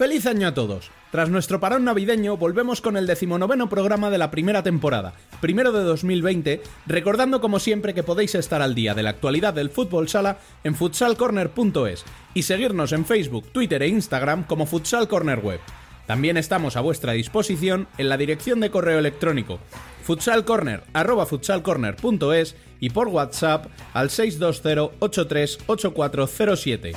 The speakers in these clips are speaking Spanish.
¡Feliz año a todos! Tras nuestro parón navideño, volvemos con el decimonoveno programa de la primera temporada, primero de 2020, recordando como siempre que podéis estar al día de la actualidad del fútbol sala en futsalcorner.es y seguirnos en Facebook, Twitter e Instagram como Futsal Corner Web. También estamos a vuestra disposición en la dirección de correo electrónico futsalcorner@futsalcorner.es y por WhatsApp al 620 838407.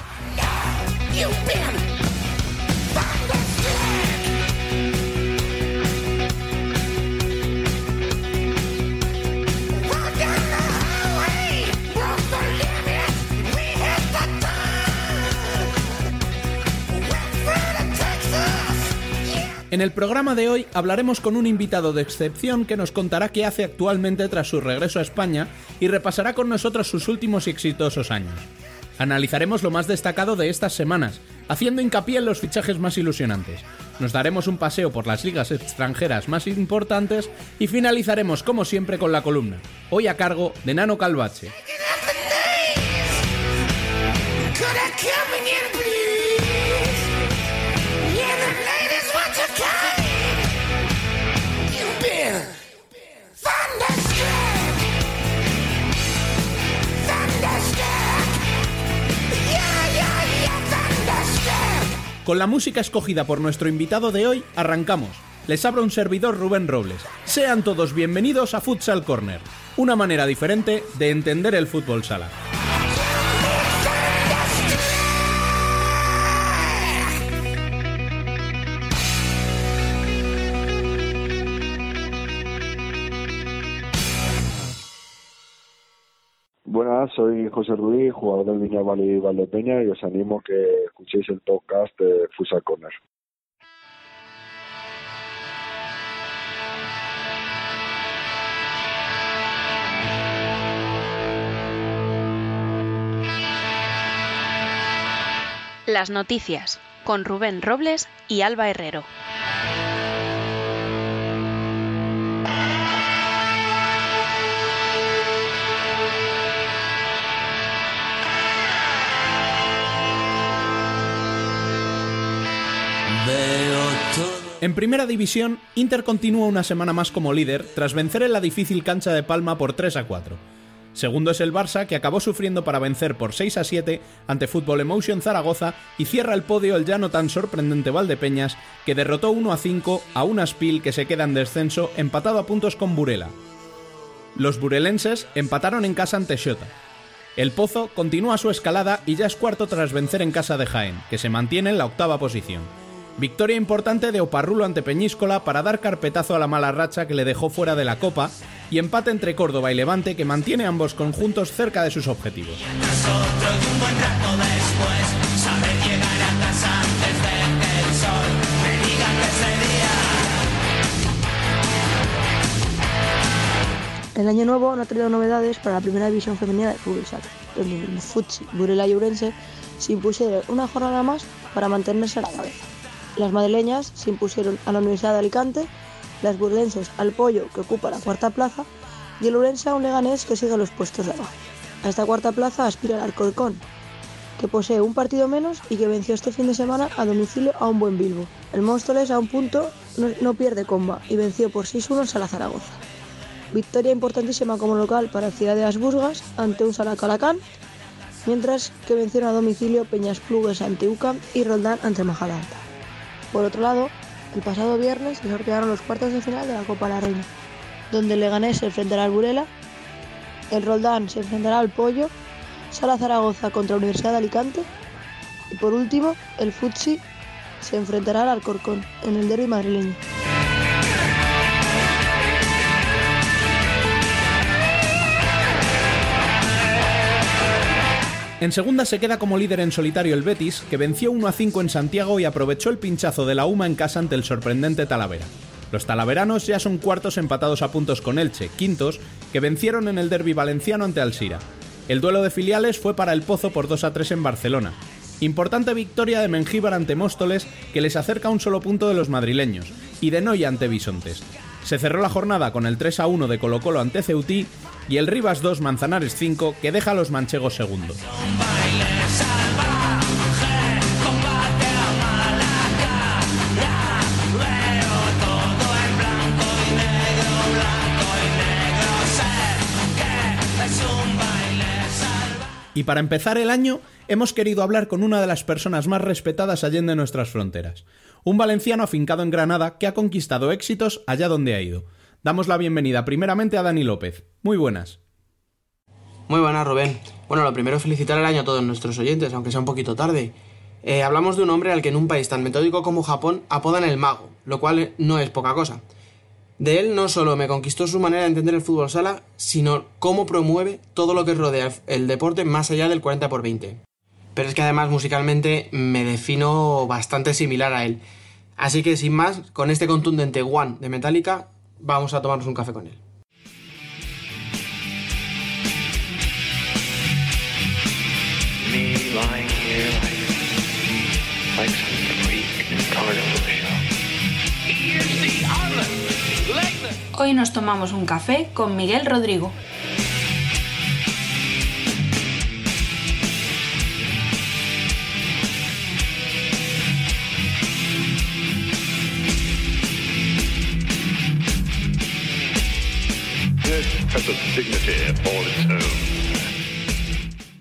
En el programa de hoy hablaremos con un invitado de excepción que nos contará qué hace actualmente tras su regreso a España y repasará con nosotros sus últimos y exitosos años. Analizaremos lo más destacado de estas semanas, haciendo hincapié en los fichajes más ilusionantes. Nos daremos un paseo por las ligas extranjeras más importantes y finalizaremos como siempre con la columna, hoy a cargo de Nano Calvache. Con la música escogida por nuestro invitado de hoy, arrancamos. Les abro un servidor Rubén Robles. Sean todos bienvenidos a Futsal Corner, una manera diferente de entender el fútbol sala. Soy José Ruiz, jugador del Viña Valle Valdepeña y os animo a que escuchéis el podcast de Futsal Corner. Las noticias con Rubén Robles y Alba Herrero. En primera división, Inter continúa una semana más como líder tras vencer en la difícil cancha de Palma por 3 a 4. Segundo es el Barça, que acabó sufriendo para vencer por 6 a 7 ante Fútbol Emotion Zaragoza y cierra el podio el ya no tan sorprendente Valdepeñas, que derrotó 1 a 5 a un Aspil que se queda en descenso empatado a puntos con Burela. Los burelenses empataron en casa ante Xota. El Pozo continúa su escalada y ya es cuarto tras vencer en casa de Jaén, que se mantiene en la octava posición. Victoria importante de Oparrulo ante Peñíscola para dar carpetazo a la mala racha que le dejó fuera de la Copa y empate entre Córdoba y Levante que mantiene ambos conjuntos cerca de sus objetivos. El año nuevo no ha traído novedades para la primera división femenina de fútbol sala, el Futsi, Burela y Urense se impusieron una jornada más para mantenerse a la cabeza. Las madrileñas se impusieron a la Universidad de Alicante, las burlenses al Pollo, que ocupa la cuarta plaza, y el Urense a un Leganés que sigue los puestos de abajo. A esta cuarta plaza aspira el Alcorcón, que posee un partido menos y que venció este fin de semana a domicilio a un buen Bilbo. El Móstoles a un punto no, pierde comba y venció por 6-1 a la Zaragoza. Victoria importantísima como local para Ciudad de las Burgas ante un Salacalacán, mientras que vencieron a domicilio Peñas Plugues ante UCAM y Roldán ante Majalanta. Por otro lado, el pasado viernes se sortearon los cuartos de final de la Copa La Reina, donde el Leganés se enfrentará al Burela, el Roldán se enfrentará al Pollo, Sala Zaragoza contra Universidad de Alicante y por último el Futsi se enfrentará al Alcorcón en el derby madrileño. En segunda se queda como líder en solitario el Betis, que venció 1 a 5 en Santiago y aprovechó el pinchazo de la UMA en casa ante el sorprendente Talavera. Los talaveranos ya son cuartos empatados a puntos con Elche, quintos, que vencieron en el derby valenciano ante Alsira. El duelo de filiales fue para el Pozo por 2 a 3 en Barcelona. Importante victoria de Mengíbar ante Móstoles, que les acerca un solo punto de los madrileños, y de Noya ante Bisontes. Se cerró la jornada con el 3 a 1 de Colo Colo ante Ceutí y el Rivas 2 Manzanares 5 que deja a los manchegos segundos. Y para empezar el año, hemos querido hablar con una de las personas más respetadas allende nuestras fronteras. Un valenciano afincado en Granada que ha conquistado éxitos allá donde ha ido. Damos la bienvenida primeramente a Dani López. Muy buenas. Muy buenas, Rubén. Bueno, lo primero felicitar el año a todos nuestros oyentes, aunque sea un poquito tarde. Eh, hablamos de un hombre al que en un país tan metódico como Japón apodan el mago, lo cual no es poca cosa. De él no solo me conquistó su manera de entender el fútbol sala, sino cómo promueve todo lo que rodea el deporte más allá del 40 por 20. Pero es que además musicalmente me defino bastante similar a él. Así que sin más, con este contundente One de Metallica, vamos a tomarnos un café con él. Hoy nos tomamos un café con Miguel Rodrigo.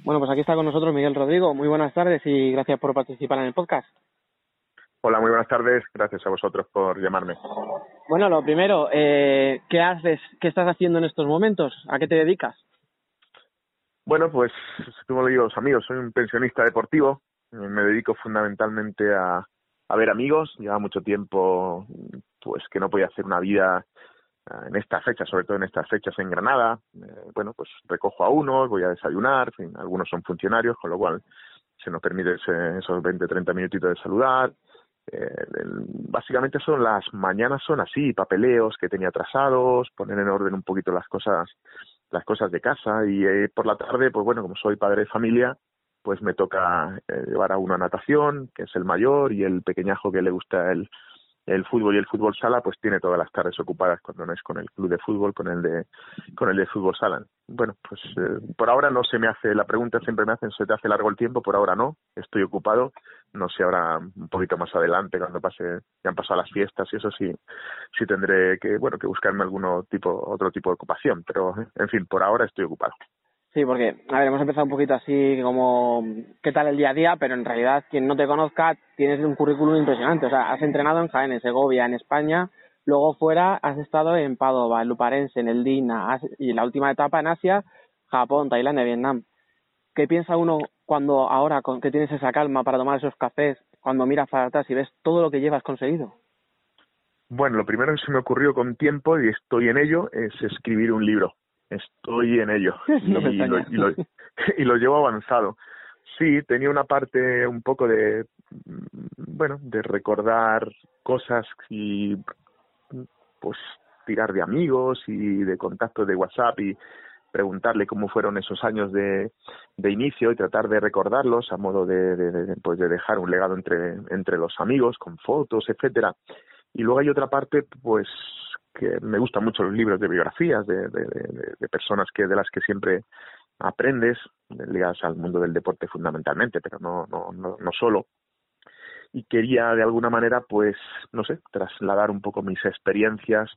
Bueno, pues aquí está con nosotros Miguel Rodrigo. Muy buenas tardes y gracias por participar en el podcast. Hola, muy buenas tardes. Gracias a vosotros por llamarme. Bueno, lo primero, eh, ¿qué haces? ¿Qué estás haciendo en estos momentos? ¿A qué te dedicas? Bueno, pues como lo digo los amigos, soy un pensionista deportivo. Me dedico fundamentalmente a, a ver amigos. Lleva mucho tiempo pues que no podía hacer una vida en estas fechas, sobre todo en estas fechas en Granada. Eh, bueno, pues recojo a unos, voy a desayunar, algunos son funcionarios, con lo cual se nos permite esos 20, 30 minutitos de saludar, eh, básicamente son las mañanas son así, papeleos que tenía atrasados, poner en orden un poquito las cosas, las cosas de casa y eh, por la tarde, pues bueno, como soy padre de familia, pues me toca eh, llevar a uno a natación, que es el mayor, y el pequeñajo que le gusta el, el fútbol y el fútbol sala pues tiene todas las tardes ocupadas cuando no es con el club de fútbol con el de con el de fútbol sala. Bueno pues eh, por ahora no se me hace la pregunta siempre me hacen se te hace largo el tiempo por ahora no estoy ocupado. No sé ahora un poquito más adelante cuando pase ya han pasado las fiestas y eso sí sí tendré que bueno que buscarme algún tipo otro tipo de ocupación pero en fin por ahora estoy ocupado Sí, porque, a ver, hemos empezado un poquito así como qué tal el día a día, pero en realidad quien no te conozca tienes un currículum impresionante. O sea, has entrenado en Jaén, en Segovia, en España, luego fuera has estado en Padova, en Luparense, en el Dina, y la última etapa en Asia, Japón, Tailandia, Vietnam. ¿Qué piensa uno cuando ahora que tienes esa calma para tomar esos cafés, cuando miras para atrás y ves todo lo que llevas conseguido? Bueno, lo primero que se me ocurrió con tiempo, y estoy en ello, es escribir un libro estoy en ello y, lo, llevo avanzado. Sí, tenía una parte un poco de, bueno, de recordar cosas y pues tirar de amigos y de contactos de WhatsApp y preguntarle cómo fueron esos años de, de inicio y tratar de recordarlos a modo de, de, pues de dejar un legado entre, entre los amigos con fotos, etcétera. Y luego hay otra parte, pues que me gustan mucho los libros de biografías de, de, personas que de las que siempre aprendes, ligadas al mundo del deporte fundamentalmente, pero no, no, no, no solo. Y quería de alguna manera, pues, no sé, trasladar un poco mis experiencias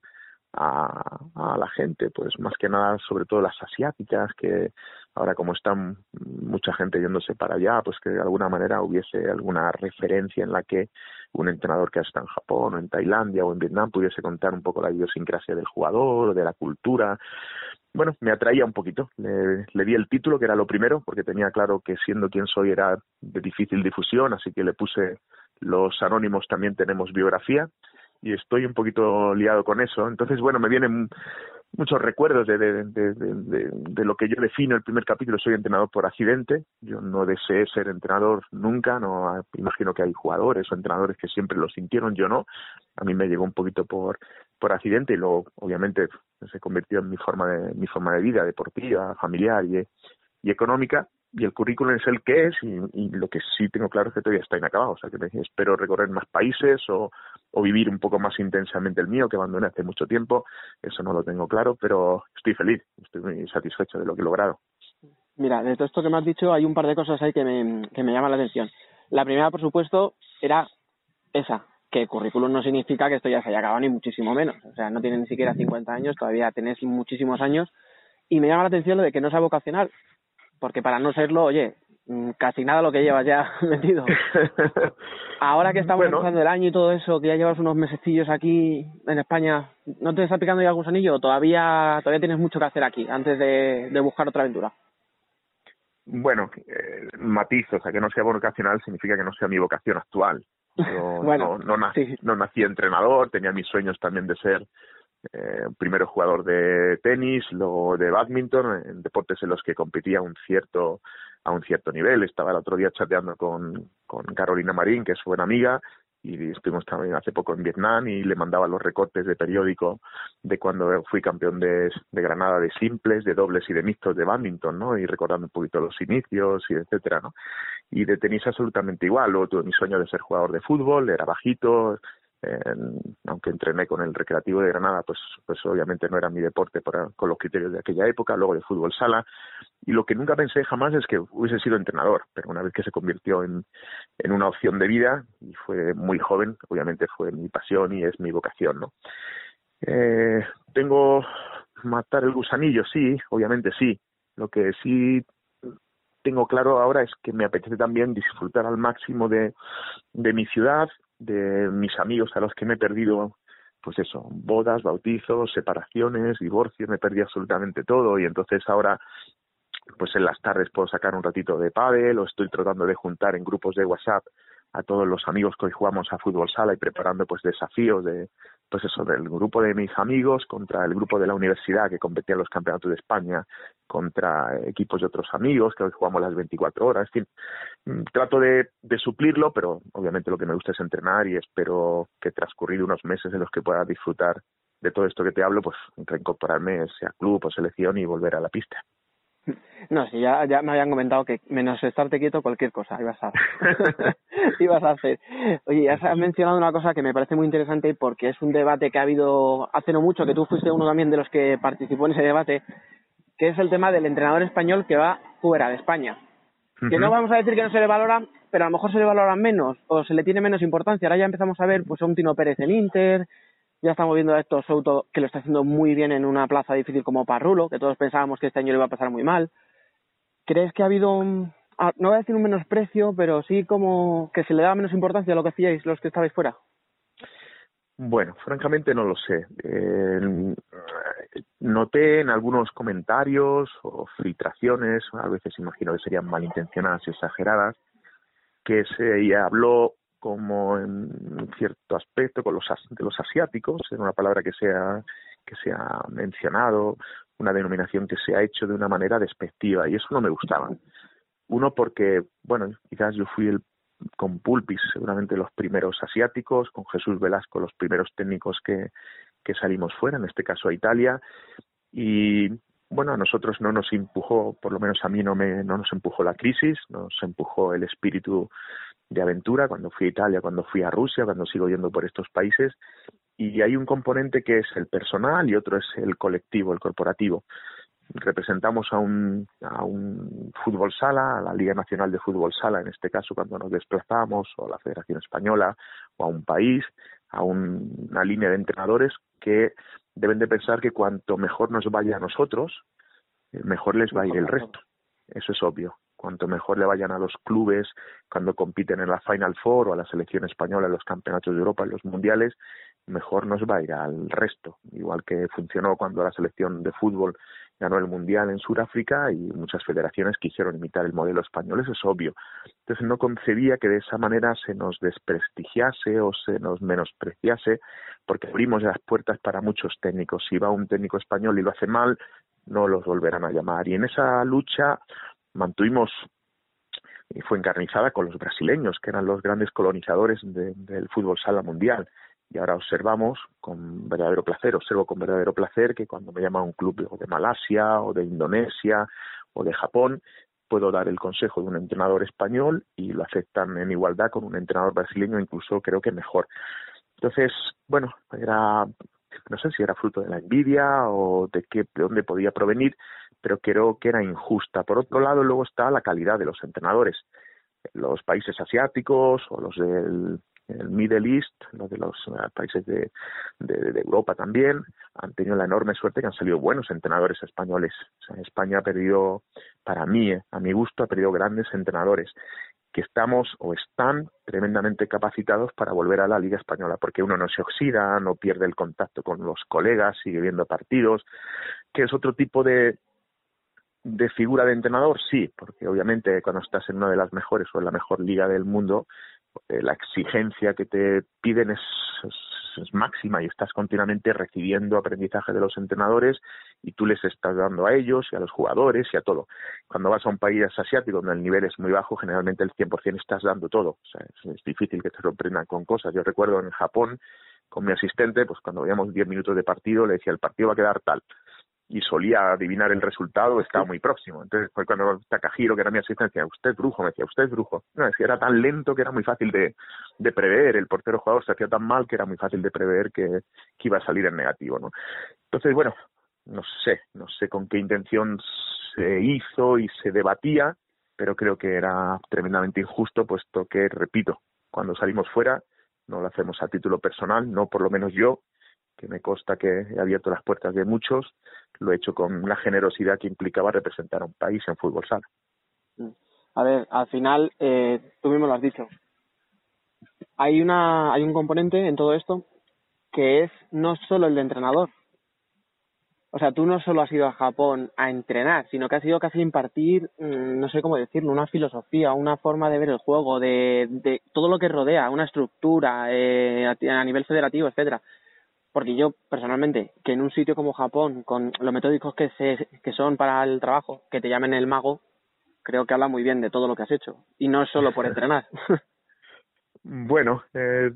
a, a la gente, pues más que nada, sobre todo las asiáticas, que ahora como están mucha gente yéndose para allá, pues que de alguna manera hubiese alguna referencia en la que un entrenador que está en Japón o en Tailandia o en Vietnam pudiese contar un poco la idiosincrasia del jugador, de la cultura. Bueno, me atraía un poquito. Le, le, di el título, que era lo primero, porque tenía claro que siendo quien soy era de difícil difusión, así que le puse los anónimos también tenemos biografía y estoy un poquito liado con eso. Entonces, bueno, me vienen muchos recuerdos de, de, de, de, lo que yo defino el primer capítulo. Soy entrenador por accidente. Yo no deseé ser entrenador nunca. No imagino que hay jugadores o entrenadores que siempre lo sintieron. Yo no. A mí me llegó un poquito por por accidente y luego, obviamente, se convirtió en mi forma de mi forma de vida deportiva, familiar y, y económica y el currículum es el que es y, lo que sí tengo claro es que todavía está inacabado, o sea que espero recorrer más países o, o vivir un poco más intensamente el mío que abandoné hace mucho tiempo, eso no lo tengo claro, pero estoy feliz, estoy muy satisfecho de lo que he logrado. Mira, de todo esto que me has dicho hay un par de cosas ahí que me, que me llaman la atención. La primera, por supuesto, era esa, que currículum no significa que esto ya se haya acabado ni muchísimo menos. O sea, no tiene ni siquiera 50 años, todavía tenés muchísimos años. Y me llama la atención lo de que no sea vocacional, porque para no serlo, oye, casi nada lo que llevas ya metido. Ahora que estamos empezando el año y todo eso, que ya llevas unos mesecillos aquí en España, ¿no te está picando ya algún anillo o todavía, todavía tienes mucho que hacer aquí antes de, de buscar otra aventura? Bueno, eh, matiz, o sea, que no sea vocacional significa que no sea mi vocación actual. Yo bueno, no, nací, no nací entrenador, tenía mis sueños también de ser eh, primero jugador de tenis, luego de badminton, en deportes en los que competía un cierto a un cierto nivel. Estaba el otro día chateando con, con Carolina Marín, que es buena amiga, y estuvimos también hace poco en Vietnam y le mandaba los recortes de periódico de cuando fui campeón de, de Granada de simples, de dobles y de mixtos de badminton, ¿no? Y recordando un poquito los inicios y etcétera, ¿no? Y de tenis absolutamente igual. Luego tuve mi sueño de ser jugador de fútbol, era bajito, aunque entrené con el Recreativo de Granada, pues, pues obviamente no era mi deporte con los criterios de aquella época, luego de fútbol sala, y lo que nunca pensé jamás es que hubiese sido entrenador, pero una vez que se convirtió en, en una opción de vida, y fue muy joven, obviamente fue mi pasión y es mi vocación, ¿no? Eh, tengo matar el gusanillo, sí, obviamente sí. Lo que sí tengo claro ahora es que me apetece también disfrutar al máximo de mi ciudad, de mis amigos a los que me he perdido, pues eso, bodas, bautizos, separaciones, divorcios, me perdí absolutamente todo y entonces ahora pues en las tardes puedo sacar un ratito de pádel o estoy tratando de juntar en grupos de WhatsApp a todos los amigos que hoy jugamos a fútbol sala y preparando pues desafíos de pues eso del grupo de mis amigos contra el grupo de la universidad que competía en los campeonatos de España contra equipos de otros amigos que hoy jugamos las 24 horas. En fin mm, trato de, de suplirlo pero obviamente lo que me gusta es entrenar y espero que transcurrido unos meses en los que pueda disfrutar de todo esto que te hablo pues reincorporarme sea club o selección y volver a la pista no, sí, ya, ya me habían comentado que menos estarte quieto, cualquier cosa ibas a, ibas a hacer. Oye, has mencionado una cosa que me parece muy interesante porque es un debate que ha habido hace no mucho, que tú fuiste uno también de los que participó en ese debate, que es el tema del entrenador español que va fuera de España. Que no vamos a decir que no se le valora, pero a lo mejor se le valora menos o se le tiene menos importancia. Ahora ya empezamos a ver pues a un Tino Pérez en Inter, ya estamos viendo a Héctor Souto que lo está haciendo muy bien en una plaza difícil como Parrulo, que todos pensábamos que este año le iba a pasar muy mal. ¿Crees que ha habido, ah, no voy a decir un menosprecio, pero sí como que se le da menos importancia a lo que hacíais los que estabais fuera? Bueno, francamente no lo sé. Eh, noté en algunos comentarios o filtraciones, a veces imagino que serían malintencionadas y exageradas, que se habló como en cierto aspecto con los de los asiáticos, en una palabra que sea que se ha mencionado, una denominación que se ha hecho de una manera despectiva y eso no me gustaba. Uno porque, bueno, quizás yo fui el con Pulpis seguramente los primeros asiáticos, con Jesús Velasco los primeros técnicos que, que salimos fuera, en este caso a Italia, y bueno, a nosotros no nos empujó, por lo menos a mí no, me, no nos empujó la crisis, nos empujó el espíritu de aventura, cuando fui a Italia, cuando fui a Rusia, cuando sigo yendo por estos países, y hay un componente que es el personal y otro es el colectivo, el corporativo. Representamos a un, a un fútbol sala, a la Liga Nacional de Fútbol Sala, en este caso cuando nos desplazamos, o a la Federación Española, o a un país, a una línea de entrenadores que deben de pensar que cuanto mejor nos vaya a nosotros, mejor les va a ir el resto. Eso es obvio cuanto mejor le vayan a los clubes cuando compiten en la Final Four o a la selección española en los campeonatos de Europa, en los mundiales, mejor nos va a ir al resto, igual que funcionó cuando la selección de fútbol ganó el Mundial en Sudáfrica y muchas federaciones quisieron imitar el modelo español, eso es obvio. Entonces no concebía que de esa manera se nos desprestigiase o se nos menospreciase, porque abrimos las puertas para muchos técnicos. Si va un técnico español y lo hace mal, no los volverán a llamar. Y en esa lucha mantuvimos y fue encarnizada con los brasileños, que eran los grandes colonizadores del fútbol sala mundial y ahora observamos con verdadero placer, observo con verdadero placer que cuando me llama un club de Malasia o de Indonesia o de Japón, puedo dar el consejo de un entrenador español y lo aceptan en igualdad con un entrenador brasileño, incluso creo que mejor. Entonces, bueno, era no sé si era fruto de la envidia o de qué de dónde podía provenir, pero creo que era injusta. Por otro lado, luego está la calidad de los entrenadores. Los países asiáticos o los del el Middle East, los de los eh, países de, de, Europa también, han tenido la enorme suerte que han salido buenos entrenadores españoles. España ha perdido, para mí, eh, a mi gusto, ha perdido grandes entrenadores que estamos o están tremendamente capacitados para volver a la Liga Española, porque uno no se oxida, no pierde el contacto con los colegas, sigue viendo partidos, que es otro tipo de, de figura de entrenador, sí, porque obviamente cuando estás en una de las mejores o en la mejor liga del mundo, eh, la exigencia que te piden es, es, máxima y estás continuamente recibiendo aprendizaje de los entrenadores y tú les estás dando a ellos y a los jugadores y a todo. Cuando vas a un país asiático donde el nivel es muy bajo, generalmente el 100% estás dando todo. O sea, es, difícil que te sorprendan con cosas. Yo recuerdo en Japón, con mi asistente, pues cuando veíamos 10 minutos de partido, le decía, el partido va a quedar tal y solía adivinar el resultado, estaba muy próximo. Entonces fue cuando Takahiro, que era mi asistente, decía, usted es brujo, me decía, usted es brujo. No, decía, era tan lento que era muy fácil de, de prever, el portero jugador se hacía tan mal que era muy fácil de prever que, que iba a salir en negativo, ¿no? Entonces, bueno, no sé, no sé con qué intención se hizo y se debatía, pero creo que era tremendamente injusto, puesto que, repito, cuando salimos fuera, no lo hacemos a título personal, no por lo menos yo, que me consta que he abierto las puertas de muchos, lo he hecho con una generosidad que implicaba representar a un país en fútbol sala. Mm. A ver, al final, eh, tú mismo lo has dicho. Hay, una, hay un componente en todo esto que es no solo el de entrenador. O sea, tú no solo has ido a Japón a entrenar, sino que has ido casi a impartir, mm, no sé cómo decirlo, una filosofía, una forma de ver el juego, de, de todo lo que rodea, una estructura eh, a nivel federativo, etcétera porque yo personalmente, que en un sitio como Japón, con los metódicos que, se, que son para el trabajo, que te llamen el mago, creo que habla muy bien de todo lo que has hecho, y no solo por entrenar. Bueno, eh,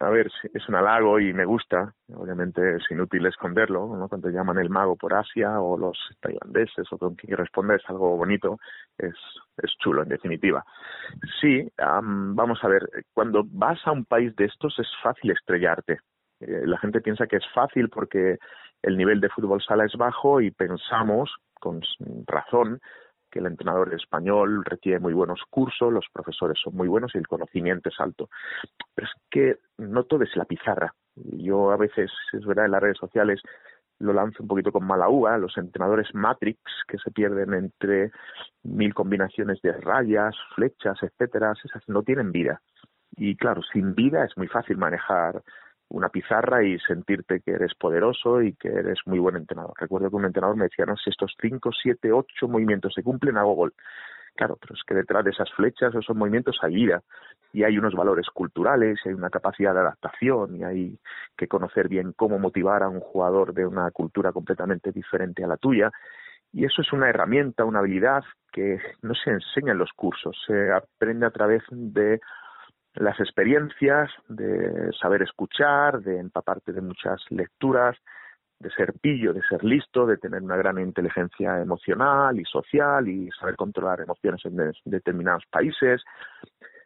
a ver, es un halago y me gusta. Obviamente es inútil esconderlo, ¿no? Cuando llaman el mago por Asia o los tailandeses o con quien responde es algo bonito, es, es chulo en definitiva. Sí, vamos a ver, cuando vas a un país de estos es fácil estrellarte. Eh, la gente piensa que es fácil porque el nivel de fútbol sala es bajo y pensamos, con razón, que el entrenador español requiere muy buenos cursos, los profesores son muy buenos y el conocimiento es alto. Pero es que no todo es la pizarra. Yo a veces, es verdad, en las redes sociales lo lanzo un poquito con mala uva, los entrenadores Matrix que se pierden entre mil combinaciones de rayas, flechas, etcétera, esas no tienen vida. Y claro, sin vida es muy fácil manejar una pizarra y sentirte que eres poderoso y que eres muy buen entrenador. Recuerdo que un entrenador me decía, no, si estos cinco, siete, ocho movimientos se cumplen, hago gol. Claro, pero es que detrás de esas flechas, esos movimientos hay vida y hay unos valores culturales, y hay una capacidad de adaptación y hay que conocer bien cómo motivar a un jugador de una cultura completamente diferente a la tuya. Y eso es una herramienta, una habilidad que no se enseña en los cursos, se aprende a través de las experiencias, de saber escuchar, de empaparte de muchas lecturas, de ser pillo, de ser listo, de tener una gran inteligencia emocional y social y saber controlar emociones en determinados países.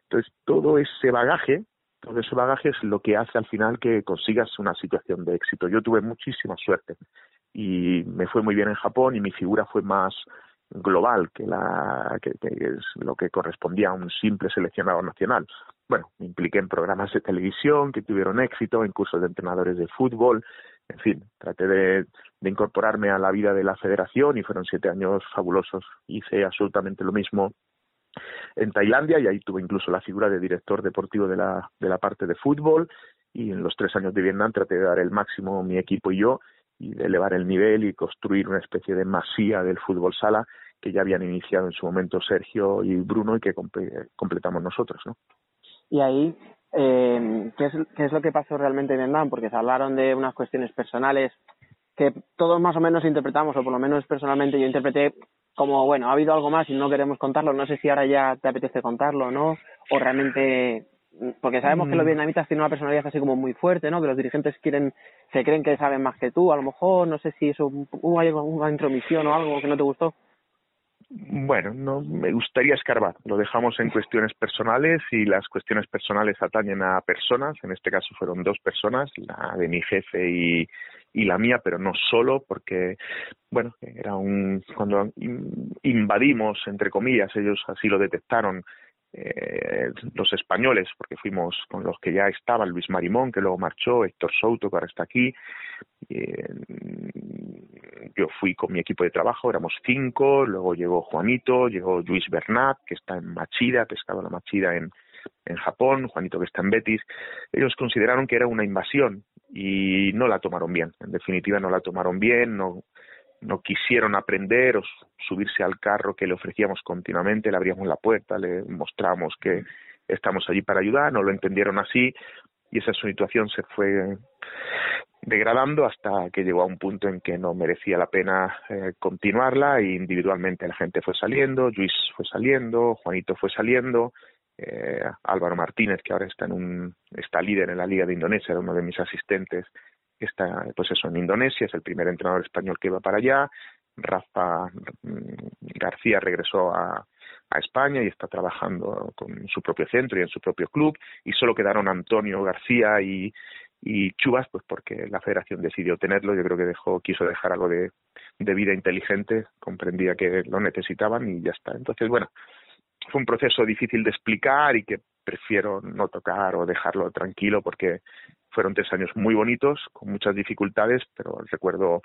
Entonces, todo ese bagaje, todo ese bagaje es lo que hace al final que consigas una situación de éxito. Yo tuve muchísima suerte y me fue muy bien en Japón y mi figura fue más global que, la, que, es lo que correspondía a un simple seleccionado nacional. Bueno, me impliqué en programas de televisión que tuvieron éxito, en cursos de entrenadores de fútbol, en fin, traté de, de incorporarme a la vida de la federación y fueron siete años fabulosos. Hice absolutamente lo mismo en Tailandia y ahí tuve incluso la figura de director deportivo de la, de la parte de fútbol y en los tres años de Vietnam traté de dar el máximo mi equipo y yo y de elevar el nivel y construir una especie de masía del fútbol sala que ya habían iniciado en su momento Sergio y Bruno y que completamos nosotros, ¿no? Y ahí, eh, ¿qué, es, ¿qué es lo que pasó realmente en Vietnam? Porque se hablaron de unas cuestiones personales que todos más o menos interpretamos, o por lo menos personalmente yo interpreté como, bueno, ha habido algo más y no queremos contarlo, no sé si ahora ya te apetece contarlo, ¿no? O realmente porque sabemos que los mm. vietnamitas tienen una personalidad así como muy fuerte, ¿no? Que los dirigentes quieren, se creen que saben más que tú, a lo mejor, no sé si eso hubo alguna intromisión o algo que no te gustó. Bueno, no me gustaría escarbar. Lo dejamos en cuestiones personales y las cuestiones personales atañen a personas. En este caso fueron dos personas, la de mi jefe y, y la mía, pero no solo, porque, bueno, era un. Cuando invadimos, entre comillas, ellos así lo detectaron, eh, los españoles, porque fuimos con los que ya estaban, Luis Marimón, que luego marchó, Héctor Souto, que ahora está aquí. Eh, yo fui con mi equipo de trabajo, éramos cinco, luego llegó Juanito, llegó Luis Bernat, que está en Machida, pescado la Machida en, en Japón, Juanito que está en Betis. Ellos consideraron que era una invasión y no la tomaron bien. En definitiva, no la tomaron bien, no no quisieron aprender o subirse al carro que le ofrecíamos continuamente, le abríamos la puerta, le mostramos que estamos allí para ayudar, no lo entendieron así y esa situación se fue degradando hasta que llegó a un punto en que no merecía la pena eh, continuarla e individualmente la gente fue saliendo, Luis fue saliendo, Juanito fue saliendo, eh, Álvaro Martínez que ahora está en un está líder en la liga de Indonesia, era uno de mis asistentes, está pues eso en Indonesia, es el primer entrenador español que va para allá. Rafa mm, García regresó a, a España y está trabajando con su propio centro y en su propio club. Y solo quedaron Antonio García y, y Chubas pues porque la federación decidió tenerlo. Yo creo que dejó quiso dejar algo de, de vida inteligente comprendía que lo necesitaban y ya está. Entonces bueno fue un proceso difícil de explicar y que prefiero no tocar o dejarlo tranquilo porque fueron tres años muy bonitos, con muchas dificultades, pero recuerdo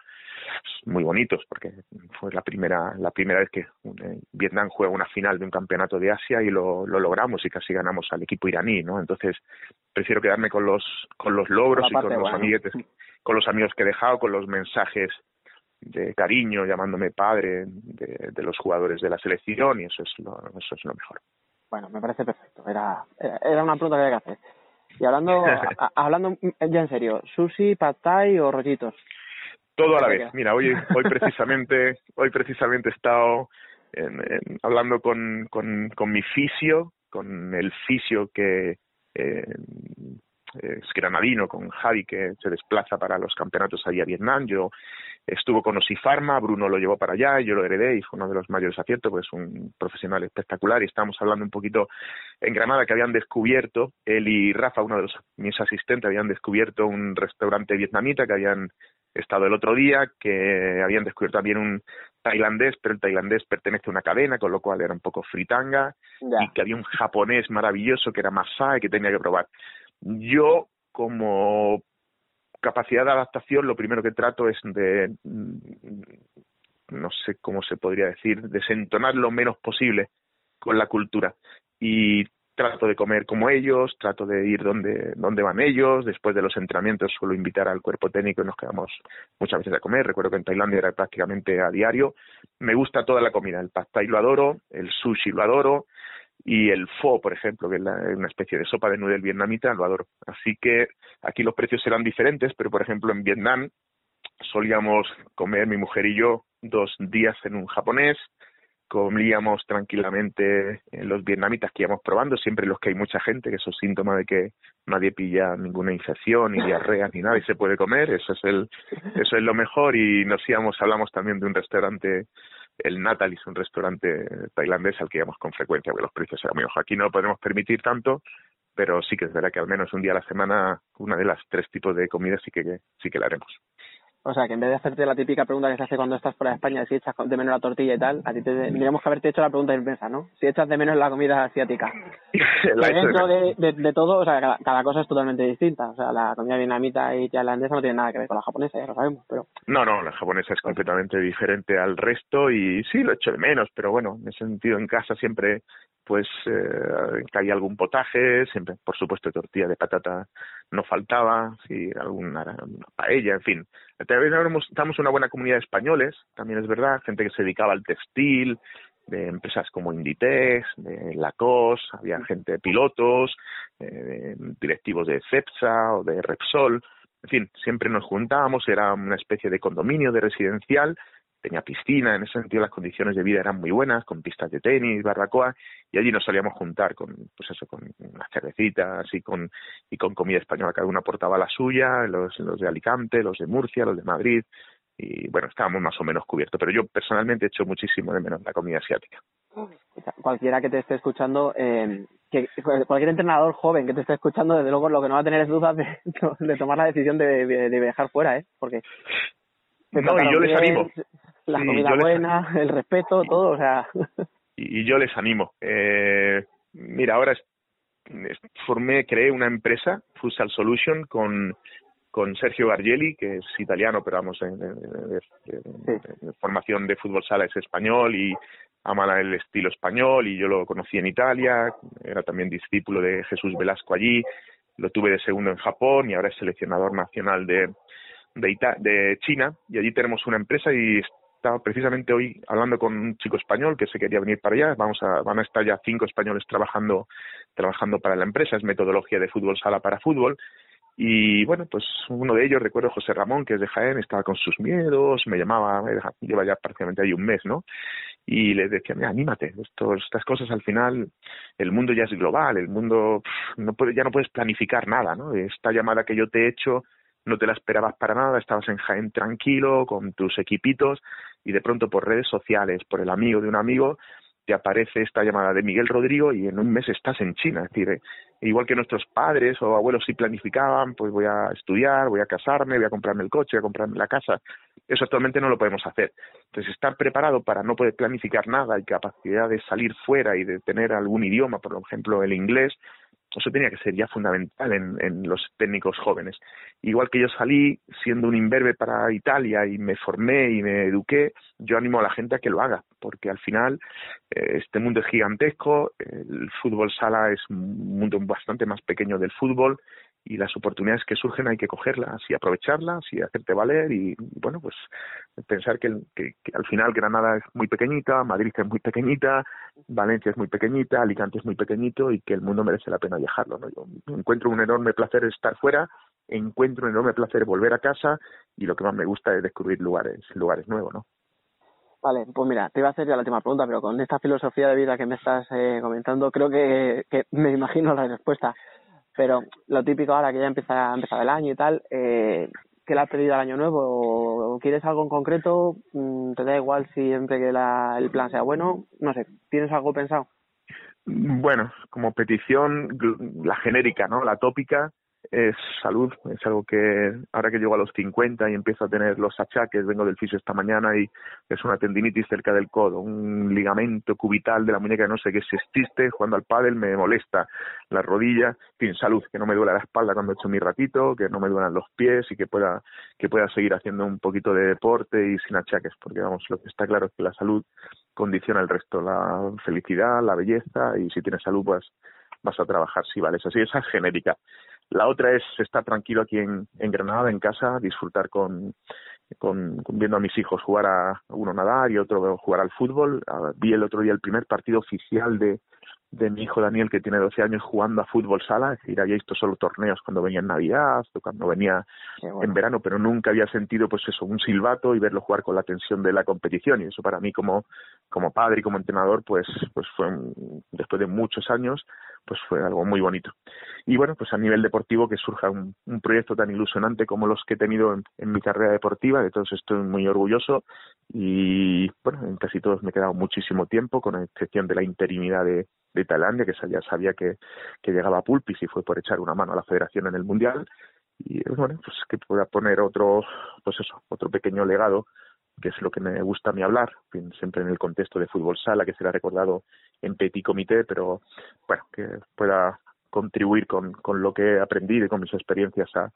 muy bonitos, porque fue la primera, la primera vez que eh, Vietnam juega una final de un campeonato de Asia y lo, lo logramos y casi ganamos al equipo iraní, ¿no? Entonces, prefiero quedarme con los, con los logros y con los amiguetes, con los amigos que he dejado, con los mensajes de cariño, llamándome padre de, de los jugadores de la selección y eso es lo, eso es lo mejor. Bueno, me parece perfecto. Era, era una pregunta que había que hacer. Y hablando, hablando ya en serio, ¿sushi, pad thai o rollitos? Todo a la vez. Mira, hoy, hoy precisamente, hoy precisamente he estado hablando con, con, con mi fisio, con el fisio que eh, es granadino, con Javi que se desplaza para los campeonatos allí a Vietnam. Yo estuvo con Osifarma, Bruno lo llevó para allá, yo lo heredé y fue uno de los mayores aciertos, pues un profesional espectacular y estábamos hablando un poquito en Granada que habían descubierto, él y Rafa, uno de los, mis asistentes, habían descubierto un restaurante vietnamita que habían estado el otro día, que habían descubierto también un tailandés, pero el tailandés pertenece a una cadena, con lo cual era un poco fritanga, y que había un japonés maravilloso que era Masai, que tenía que probar. Yo, como capacidad de adaptación, lo primero que trato es de, mm, no sé cómo se podría decir, desentonar lo menos posible con la cultura. Y trato de comer como ellos, trato de ir donde, donde van ellos, después de los entrenamientos suelo invitar al cuerpo técnico y nos quedamos muchas veces a comer, recuerdo que en Tailandia era prácticamente a diario, me gusta toda la comida, el pad lo adoro, el sushi lo adoro, y el pho, por ejemplo, que es una especie de sopa de noodle vietnamita, lo adoro. Así que aquí los precios serán diferentes, pero por ejemplo en Vietnam solíamos comer mi mujer y yo dos días en un japonés, comíamos tranquilamente en los vietnamitas que íbamos probando, siempre los que hay mucha gente, que eso es síntoma de que nadie pilla ninguna infección, ni diarrea, ni nada, y se puede comer, eso es el, eso es lo mejor, y nos íbamos, hablamos también de un restaurante el Natalie es un restaurante tailandés al que íbamos con frecuencia, porque los precios eran muy bajos. Aquí no lo podemos permitir tanto, pero sí que es verdad que al menos un día a la semana una de las tres tipos de comidas sí que sí que la haremos. O sea, que en vez de hacerte la típica pregunta que se hace cuando estás fuera de España, si echas de menos la tortilla y tal, a ti te, tendríamos que haberte hecho la pregunta inversa, ¿no? Si echas de menos la comida asiática. dentro de, de, todo, o sea, cada, cosa es totalmente distinta. O sea, la comida vietnamita y tailandesa no tiene nada que ver con la japonesa, ya lo sabemos, pero... No, no, la japonesa es completamente diferente al resto y sí, lo echo de menos, pero bueno, en ese sentido en casa siempre pues eh, caía algún potaje, siempre, por supuesto, tortilla de patata no faltaba, si alguna paella, en fin. Estamos una buena comunidad de españoles, también es verdad, gente que se dedicaba al textil, de empresas como Inditex, de Lacoste, había gente, pilotos, eh, directivos de CEPSA o de Repsol, en fin, siempre nos juntábamos, era una especie de condominio de residencial tenía piscina, en ese sentido las condiciones de vida eran muy buenas, con pistas de tenis, barbacoa, y allí nos salíamos a juntar con, pues eso, con unas cervecitas y con, y con comida española, cada uno aportaba la suya, los, los de Alicante, los de Murcia, los de Madrid, y bueno, estábamos más o menos cubiertos, pero yo personalmente echo muchísimo de menos la comida asiática. Cualquiera que te esté escuchando, eh, que cualquier entrenador joven que te esté escuchando, desde luego lo que no va a tener es dudas de, de tomar la decisión de, de, viajar fuera, ¿eh? Porque no, y yo les animo la comida buena, el respeto, todo, o sea. Y, yo les animo. Eh, mira, ahora formé, creé una empresa, Futsal Solution, con, con Sergio Gargelli, que es italiano, pero vamos, en, formación de fútbol sala es español y ama el estilo español y yo lo conocí en Italia, era también discípulo de Jesús Velasco allí, lo tuve de segundo en Japón y ahora es seleccionador nacional de, de, de China y allí tenemos una empresa y estaba precisamente hoy hablando con un chico español que se quería venir para allá. Vamos a, van a estar ya cinco españoles trabajando, trabajando para la empresa. Es metodología de fútbol sala para fútbol. Y bueno, pues uno de ellos, recuerdo José Ramón, que es de Jaén, estaba con sus miedos, me llamaba, lleva ya prácticamente ahí un mes, ¿no? Y le decía, mira, anímate, estas cosas al final, el mundo ya es global, el mundo no puede, ya no puedes planificar nada, ¿no? Esta llamada que yo te he hecho, no te la esperabas para nada, estabas en Jaén tranquilo, con tus equipitos, y de pronto por redes sociales, por el amigo de un amigo, te aparece esta llamada de Miguel Rodrigo y en un mes estás en China. Es decir, eh, igual que nuestros padres o abuelos sí planificaban, pues voy a estudiar, voy a casarme, voy a comprarme el coche, voy a comprarme la casa. Eso actualmente no lo podemos hacer. Entonces, estar preparado para no poder planificar nada y capacidad de salir fuera y de tener algún idioma, por ejemplo el inglés, eso tenía que ser ya fundamental en, en, los técnicos jóvenes. Igual que yo salí siendo un imberbe para Italia y me formé y me eduqué, yo animo a la gente a que lo haga, porque al final eh, este mundo es gigantesco, el fútbol sala es un mundo bastante más pequeño del fútbol y las oportunidades que surgen hay que cogerlas y aprovecharlas y hacerte valer y bueno pues pensar que, que, al final Granada es muy pequeñita, Madrid es muy pequeñita, Valencia es muy pequeñita, Alicante es muy pequeñito y que el mundo merece la pena viajarlo. ¿no? Yo encuentro un enorme placer estar fuera, encuentro un enorme placer volver a casa y lo que más me gusta es descubrir lugares, lugares nuevos, ¿no? Vale, pues mira, te iba a hacer ya la última pregunta, pero con esta filosofía de vida que me estás eh, comentando, creo que, que me imagino la respuesta. Pero lo típico ahora que ya empieza a empezar el año y tal, eh, ¿qué le has pedido al año nuevo? ¿O ¿Quieres algo en concreto? Mm, ¿Te da igual siempre que la, el plan sea bueno? No sé, ¿tienes algo pensado? Bueno, como petición, la genérica, ¿no? La tópica, es salud, es algo que ahora que llego a los 50 y empiezo a tener los achaques, vengo del fisio esta mañana y es una tendinitis cerca del codo, un ligamento cubital de la muñeca, no sé qué, si existe, jugando al pádel me molesta la rodilla, fin, salud, que no me duela la espalda cuando he hecho mi ratito, que no me duelan los pies y que pueda, que pueda seguir haciendo un poquito de deporte y sin achaques, porque vamos, lo que está claro es que la salud condiciona el resto, la felicidad, la belleza y si tienes salud pues vas a trabajar si vales así, esa es genérica. La otra es estar tranquilo aquí en, en Granada, en casa, disfrutar con, con, viendo a mis hijos jugar a uno nadar y otro jugar al fútbol. Ah, vi el otro día el primer partido oficial de, de mi hijo Daniel, que tiene 12 años, jugando a fútbol sala. Es decir, había visto solo torneos cuando venía en Navidad o cuando venía en verano, pero nunca había sentido, pues eso, un silbato y verlo jugar con la tensión de la competición. Y eso para mí, como, como padre y como entrenador, pues, pues fue, después de muchos años, pues fue algo muy bonito. Y bueno, pues a nivel deportivo que surja un, proyecto tan ilusionante como los que he tenido en, mi carrera deportiva, de todos estoy muy orgulloso y bueno, en casi todos me he quedado muchísimo tiempo, con excepción de la interinidad de, de Tailandia, que ya sabía que, llegaba a Pulpis y fue por echar una mano a la federación en el Mundial. y bueno, pues que pueda poner otro, pues eso, otro pequeño legado, que es lo que me gusta a mí hablar, siempre en el contexto de fútbol sala, que será recordado en petit comité, pero bueno, que pueda contribuir con, con lo que he aprendido y con mis experiencias a,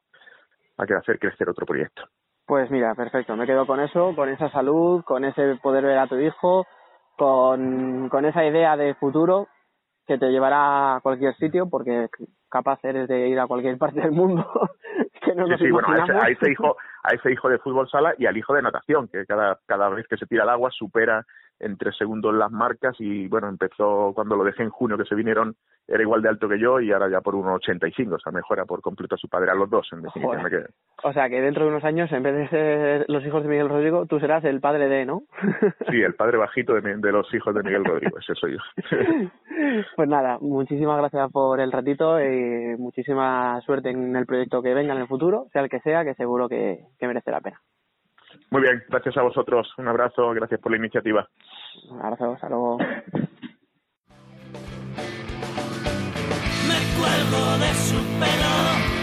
a hacer crecer otro proyecto. Pues mira, perfecto, me quedo con eso, con esa salud, con ese poder ver a tu hijo, con, con esa idea de futuro que te llevará a cualquier sitio, porque capaz eres de ir a cualquier parte del mundo. que no nos sí, bueno, a ese, hijo, a ese hijo de fútbol sala y al hijo de natación, que cada, cada vez que se tira al agua supera en tres segundos las marcas y bueno, empezó cuando lo dejé en junio que se vinieron era igual de alto que yo y ahora ya por 1,85, o sea, mejora por completo a su padre, a los dos, en definitiva. O sea, que dentro de unos años, en vez de ser los hijos de Miguel Rodrigo, tú serás el padre de, ¿no? sí, el padre bajito de, de los hijos de Miguel Rodrigo, ese soy yo. pues nada, muchísimas gracias por el ratito y muchísima suerte en el proyecto que venga en el futuro, sea el que sea, que seguro que, que merece la pena. Muy bien, gracias a vosotros. Un abrazo, gracias por la iniciativa. Un abrazo, hasta luego. Me cuelgo de su pelo,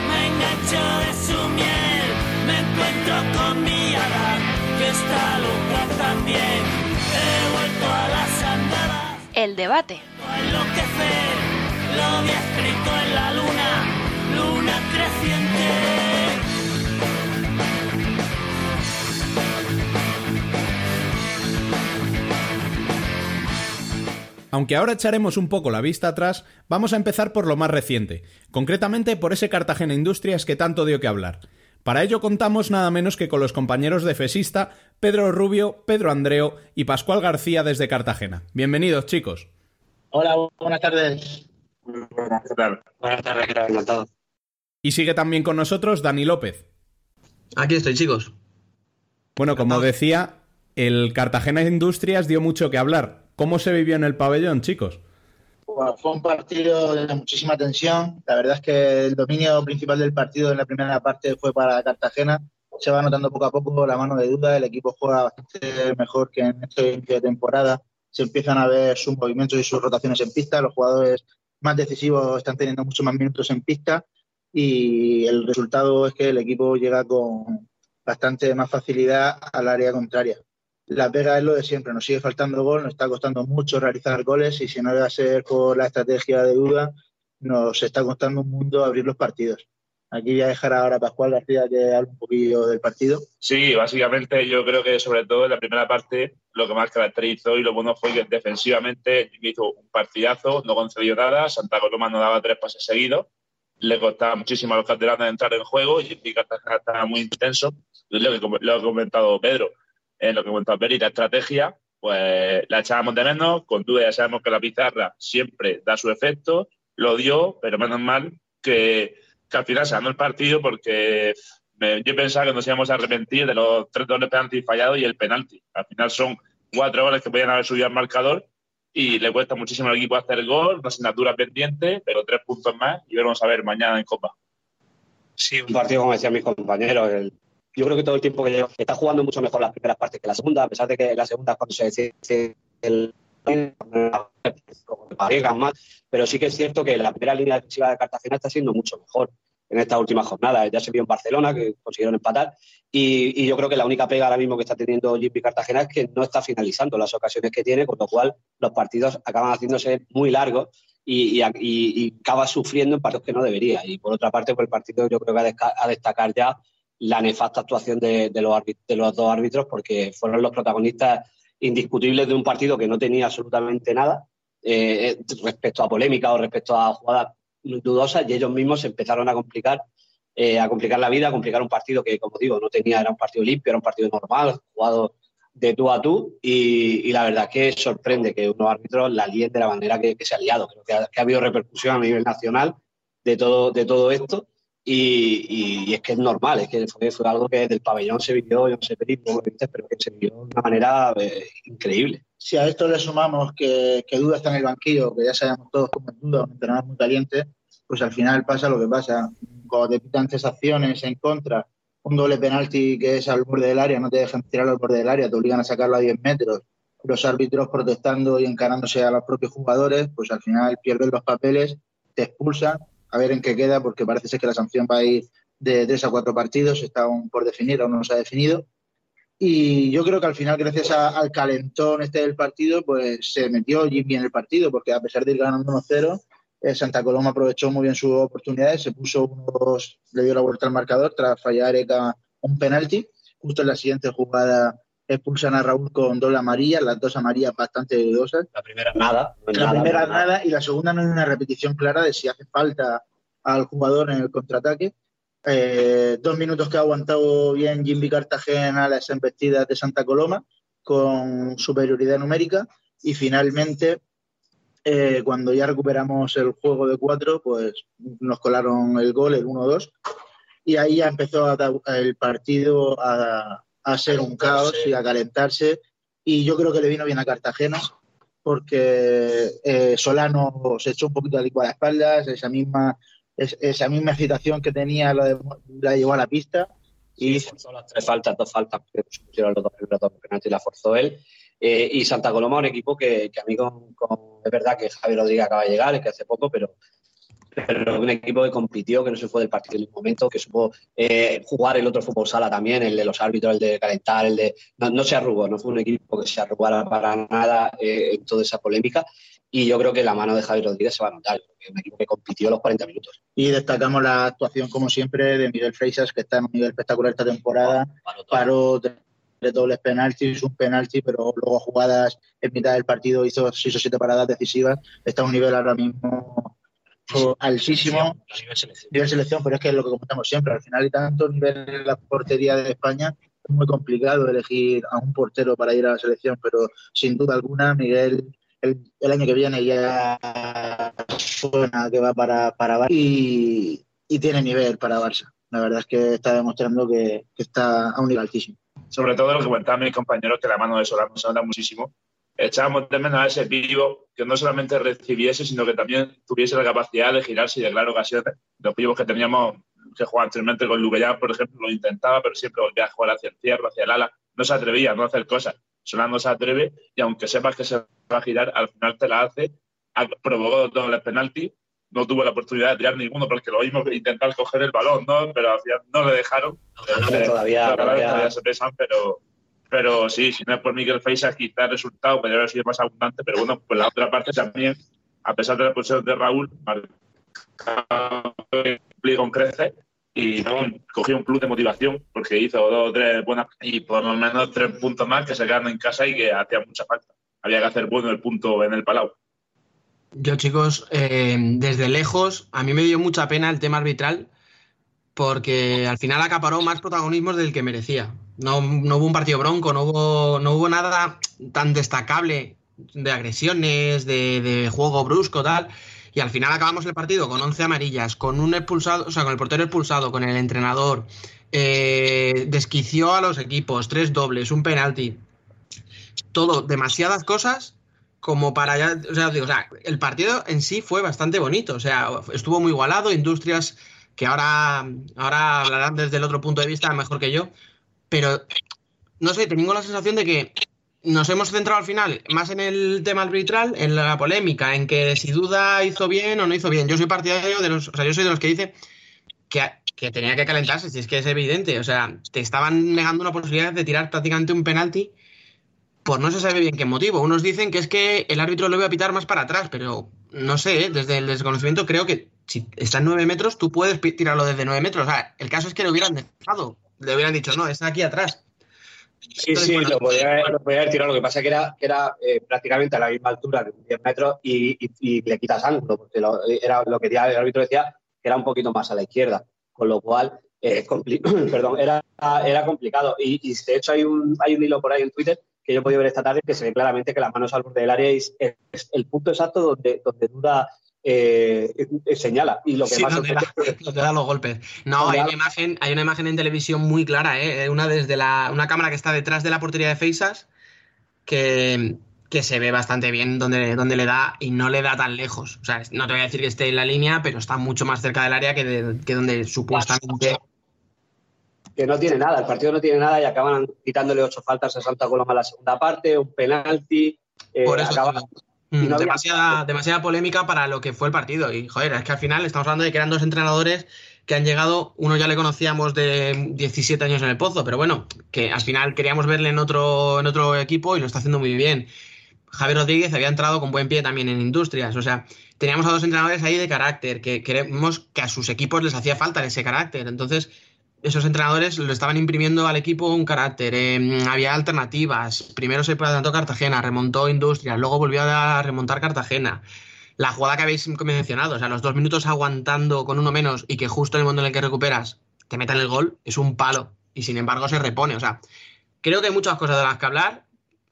me engancho de su miel, me encuentro con mi hada, que está loca también. He vuelto a las andadas. El debate. Enloquecer, lo había escrito en la luna, luna creciente. Aunque ahora echaremos un poco la vista atrás, vamos a empezar por lo más reciente, concretamente por ese Cartagena Industrias que tanto dio que hablar. Para ello contamos nada menos que con los compañeros de Fesista, Pedro Rubio, Pedro Andreo y Pascual García desde Cartagena. Bienvenidos, chicos. Hola, buenas tardes. Buenas tardes, Y sigue también con nosotros Dani López. Aquí estoy, chicos. Bueno, como decía, el Cartagena Industrias dio mucho que hablar. ¿Cómo se vivió en el pabellón, chicos? fue un partido de muchísima tensión. La verdad es que el dominio principal del partido en la primera parte fue para Cartagena. Se va notando poco a poco la mano de duda. El equipo juega bastante mejor que en este inicio de temporada. Se empiezan a ver sus movimientos y sus rotaciones en pista. Los jugadores más decisivos están teniendo mucho más minutos en pista. Y el resultado es que el equipo llega con bastante más facilidad al área contraria la pega es lo de siempre, nos sigue faltando gol, nos está costando mucho realizar goles y si no debe ser por la estrategia de duda, nos está costando un mundo abrir los partidos. Aquí voy a dejar ahora a Pascual García que hable un poquillo del partido. Sí, básicamente yo creo que sobre todo en la primera parte lo que más caracterizó y lo bueno fue que defensivamente hizo un partidazo, no concedió nada, Santa Coloma no daba tres pases seguidos, le costaba muchísimo a los catalanes entrar en juego y, y estaba muy intenso, lo que lo ha comentado Pedro en lo que cuenta Peri, la estrategia, pues la echábamos de menos, con duda ya sabemos que la pizarra siempre da su efecto, lo dio, pero menos mal que, al final se ganó el partido porque yo pensaba que nos íbamos a arrepentir de los tres dobles penaltis fallados y el penalti. Al final son cuatro goles que podían haber subido al marcador y le cuesta muchísimo al equipo hacer gol, una asignatura pendiente, pero tres puntos más y veremos a ver mañana en Copa. Sí, un partido, como decían mis compañeros, el, yo creo que todo el tiempo que lleva está jugando mucho mejor las primeras partes que la segunda, a pesar de que la segunda cuando se decide el más, pero sí que es cierto que la primera línea defensiva de Cartagena está siendo mucho mejor en estas últimas jornadas. Ya se vio en Barcelona, que consiguieron empatar, y, yo creo que la única pega ahora mismo que está teniendo Jimmy Cartagena es que no está finalizando las ocasiones que tiene, con lo cual los partidos acaban haciéndose muy largos y, acaba sufriendo en partidos que no debería. Y por otra parte, pues el partido yo creo que a destacar ya la nefasta actuación de, los, de los dos árbitros porque fueron los protagonistas indiscutibles de un partido que no tenía absolutamente nada eh, respecto a polémica o respecto a jugadas dudosas y ellos mismos se empezaron a complicar eh, a complicar la vida, a complicar un partido que, como digo, no tenía, era un partido limpio, era un partido normal, jugado de tú a tú, y, la verdad es que sorprende que unos árbitros la líen de la manera que, se ha liado. Que ha, que ha, habido repercusión a nivel nacional de todo, de todo esto, y, es que es normal, es que fue, algo que del pabellón se vivió, yo no sé, pero que se vivió de una manera eh, increíble. Si a esto le sumamos que, que, Duda está en el banquillo, que ya sabemos todos cómo es Duda, un entrenador muy caliente, pues al final pasa lo que pasa. Cuando te pitan acciones en contra, un doble penalti que es al borde del área, no te dejan tirarlo al borde del área, te obligan a sacarlo a 10 metros, los árbitros protestando y encarándose a los propios jugadores, pues al final pierden los papeles, te expulsan a ver en qué queda, porque parece ser que la sanción va a ir de tres a cuatro partidos, está aún por definir, aún no se ha definido. Y yo creo que al final, gracias al calentón este del partido, pues se metió Jimmy en el partido, porque a pesar de ir ganando 1-0, eh, Santa Coloma aprovechó muy bien sus oportunidades, se puso unos, le dio la vuelta al marcador tras fallar un penalti. Justo en la siguiente jugada expulsan a Raúl con doble amarilla, las dos amarillas bastante dudosas. La primera nada. la primera nada, y la segunda no es una repetición clara de si hace falta al jugador en el contraataque. Eh, dos minutos que ha aguantado bien Jimmy Cartagena las embestidas de Santa Coloma con superioridad numérica y finalmente eh, cuando ya recuperamos el juego de cuatro pues nos colaron el gol, el 1-2 y ahí ya empezó el partido a, ser un caos y a calentarse y yo creo que le vino bien a Cartagena porque eh, Solano se echó un poquito de licuado a las espaldas, esa misma esa misma excitación que tenía la, la llevó a la pista. Y sí, las tres faltas, dos faltas, que se pusieron los dos penaltis la forzó él. Eh, y Santa Coloma, un equipo que, que a mí, con, con, es verdad que Javier Rodríguez acaba de llegar, que hace poco, pero, pero un equipo que compitió, que no se fue del partido en ningún momento, que supo eh, jugar el otro fútbol sala también, el de los árbitros, el de calentar, el de. No, no se arrugó, no fue un equipo que se arrugara para nada eh, en toda esa polémica. Y yo creo que la mano de Javier Rodríguez se va a notar, porque es un equipo que compitió los 40 minutos. Y destacamos la actuación, como siempre, de Miguel Freixas, que está en un nivel espectacular esta temporada. Paró, de dobles penaltis, un penalti, pero luego jugadas en mitad del partido hizo seis o siete paradas decisivas. Está a un nivel ahora mismo altísimo, nivel selección. nivel selección, pero es que es lo que comentamos siempre, al final hay tanto nivel en la portería de España, es muy complicado elegir a un portero para ir a la selección, pero sin duda alguna Miguel el, el año que viene ya suena que va para, para Barça y, y, tiene nivel para Barça. La verdad es que está demostrando que, que está a un nivel altísimo. Sobre todo lo que comentaban mis compañeros, que la mano de Solano se nota muchísimo echábamos de menos a ese pivo que no solamente recibiese, sino que también tuviese la capacidad de girarse y de crear ocasiones. Los pivos que teníamos que jugar anteriormente con Lubellán, por ejemplo, lo intentaba, pero siempre volvía a jugar hacia el cierre, hacia el ala. No se atrevía a no hacer cosas. Solano se atreve y aunque sepas que se va a girar, al final te la hace. Provocó todos los penaltis. No tuvo la oportunidad de tirar ninguno porque lo vimos intentar coger el balón, ¿no? Pero al final no le dejaron. No, todavía, todavía, todavía se pesan, pero pero sí, si no es por Miguel Feisas, quizá el resultado podría haber sido más abundante, pero bueno, por la otra parte también, a pesar de la posición de Raúl, con crece y ¿no? cogió un plus de motivación porque hizo dos o tres buenas y por lo menos tres puntos más que se quedaron en casa y que hacía mucha falta. Había que hacer bueno el punto en el Palau. Yo, chicos, eh, desde lejos, a mí me dio mucha pena el tema arbitral porque al final acaparó más protagonismos del que merecía. No, no, hubo un partido bronco, no hubo, no hubo nada tan destacable de agresiones, de, juego brusco, tal. Y al final acabamos el partido con 11 amarillas, con un expulsado, o sea, con el portero expulsado, con el entrenador, eh, desquició a los equipos, tres dobles, un penalti. Todo, demasiadas cosas como para ya. O sea, digo, o sea, el partido en sí fue bastante bonito. O sea, estuvo muy igualado, Industrias que ahora, ahora hablarán desde el otro punto de vista mejor que yo, pero no sé, tengo la sensación de que nos hemos centrado al final más en el tema arbitral, en la polémica, en que si duda hizo bien o no hizo bien. Yo soy partidario de los, o sea, yo soy de los que dice que, que tenía que calentarse, si es que es evidente. O sea, te estaban negando una posibilidad de tirar prácticamente un penalti por no se sabe bien qué motivo. Unos dicen que es que el árbitro lo iba a pitar más para atrás, pero no sé, ¿eh? desde el desconocimiento creo que si está en 9 metros, tú puedes tirarlo desde 9 metros. O sea, el caso es que le hubieran dejado, le hubieran dicho, no, está aquí atrás. Sí, Entonces, sí, lo podía, lo podía, haber tirado. Lo que pasa es que era, era eh, prácticamente a la misma altura de 10 metros y, y, y le quitas ángulo, porque lo, era lo que el árbitro decía que era un poquito más a la izquierda, con lo cual eh, perdón, era, era complicado. Y, y, de hecho hay un, hay un hilo por ahí en Twitter que yo he podido ver esta tarde que se ve claramente que las manos al borde del área es, es el punto exacto donde, donde duda eh, señala. Y lo que sí, más te, da, da los golpes. No, hay una, imagen, hay una imagen en televisión muy clara, ¿eh? una desde la, una cámara que está detrás de la portería de Feisas que, que se ve bastante bien donde, donde le da y no le da tan lejos. O sea, no te voy a decir que esté en la línea, pero está mucho más cerca del área que, de, que donde supuestamente. Que no tiene nada, el partido no tiene nada y acaban quitándole ocho faltas a Santa Coloma en la segunda parte, un penalti. Eh, Por eso acaban, no demasiada, había... demasiada polémica para lo que fue el partido. Y joder, es que al final estamos hablando de que eran dos entrenadores que han llegado, uno ya le conocíamos de 17 años en el Pozo, pero bueno, que al final queríamos verle en otro, en otro equipo y lo está haciendo muy bien. Javier Rodríguez había entrado con buen pie también en Industrias, o sea, teníamos a dos entrenadores ahí de carácter, que queremos que a sus equipos les hacía falta ese carácter, entonces esos entrenadores lo estaban imprimiendo al equipo un carácter, em, había alternativas, primero se plantó Cartagena, remontó Industrias, luego volvió a remontar Cartagena la jugada que habéis mencionado, o sea, los dos minutos aguantando con uno menos y que justo en el momento en el que recuperas te metan el gol, es un palo. Y sin embargo se repone. O sea, creo que hay muchas cosas de las que hablar.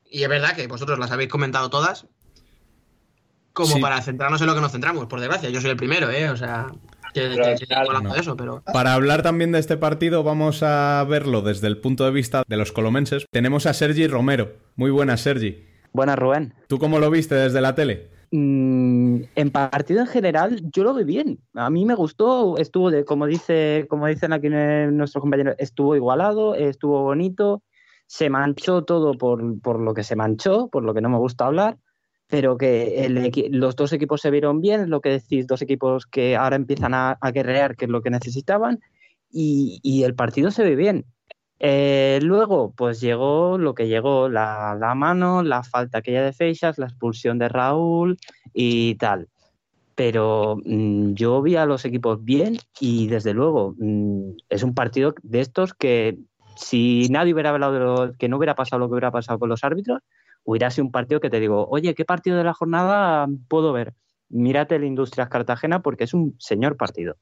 Y es verdad que vosotros las habéis comentado todas. Como para centrarnos en lo que nos centramos, por desgracia. Yo soy el primero, ¿eh? O sea, que, de eso, pero... Para hablar también de este partido, vamos a verlo desde el punto de vista de los colomenses. Tenemos a Sergi Romero. Muy buenas, Sergi. Buenas, Rubén. ¿Tú cómo lo viste desde la tele? Mm, en partido en general, yo lo vi bien. A mí me gustó, estuvo, de, como, dice, como dicen aquí nuestros compañeros, estuvo igualado, estuvo bonito, se manchó todo por, por, lo que se manchó, por lo que no me gusta hablar, pero que los dos equipos se vieron bien, lo que decís, dos equipos que ahora empiezan a, a guerrear, que es lo que necesitaban, y, y el partido se ve bien. Eh, luego, pues llegó lo que llegó, la, mano, la falta aquella de Feixas, la expulsión de Raúl y tal. Pero mm, yo vi a los equipos bien y desde luego mm, es un partido de estos que si nadie hubiera hablado de lo, que no hubiera pasado lo que hubiera pasado con los árbitros, sido un partido que te digo, oye, ¿qué partido de la jornada puedo ver? Mírate el Industrias Cartagena porque es un señor partido.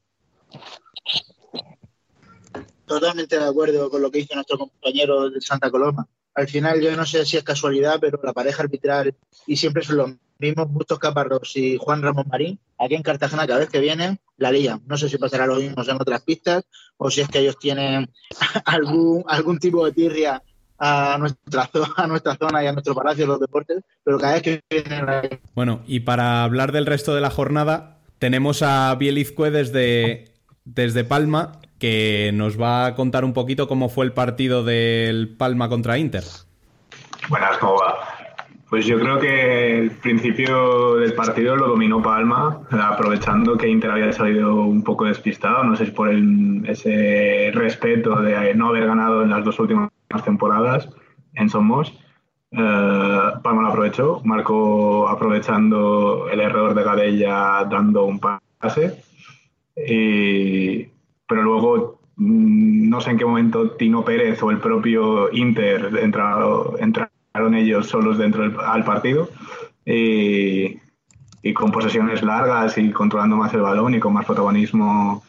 Totalmente de acuerdo con lo que dice nuestro compañero de Santa Coloma. Al final, yo no sé si es casualidad, pero la pareja arbitral y siempre son los mismos, Bustos Caparros y Juan Ramón Marín, aquí en Cartagena cada vez que vienen, la lían. No sé si pasará lo mismo en otras pistas o si es que ellos tienen algún, algún tipo de tirria a nuestra, a nuestra zona y a nuestro palacio los deportes, pero cada vez que vienen... Bueno, y para hablar del resto de la jornada, tenemos a Bielizcue desde, desde Palma, que nos va a contar un poquito cómo fue el partido del Palma contra Inter. Buenas, ¿cómo va? Pues yo creo que el principio del partido lo dominó Palma, aprovechando que Inter había salido un poco despistado, no sé si por ese respeto de no haber ganado en las dos últimas temporadas en Somos. Eh, Palma lo aprovechó, Marco aprovechando el error de Gadella dando un pase. Pero luego mm, no sé en qué momento Tino Pérez o el propio Inter entraron, ellos solos dentro del al partido y, con posesiones largas y controlando más el balón y con más protagonismo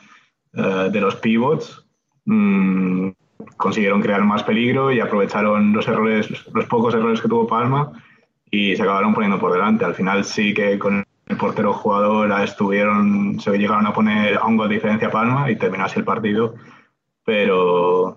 eh, de los pivots mm, consiguieron crear más peligro y aprovecharon los errores, los pocos errores que tuvo Palma y se acabaron poniendo por delante. Al final sí que con el portero jugador estuvieron, se llegaron a poner a un gol de diferencia Palma y terminase el partido, pero,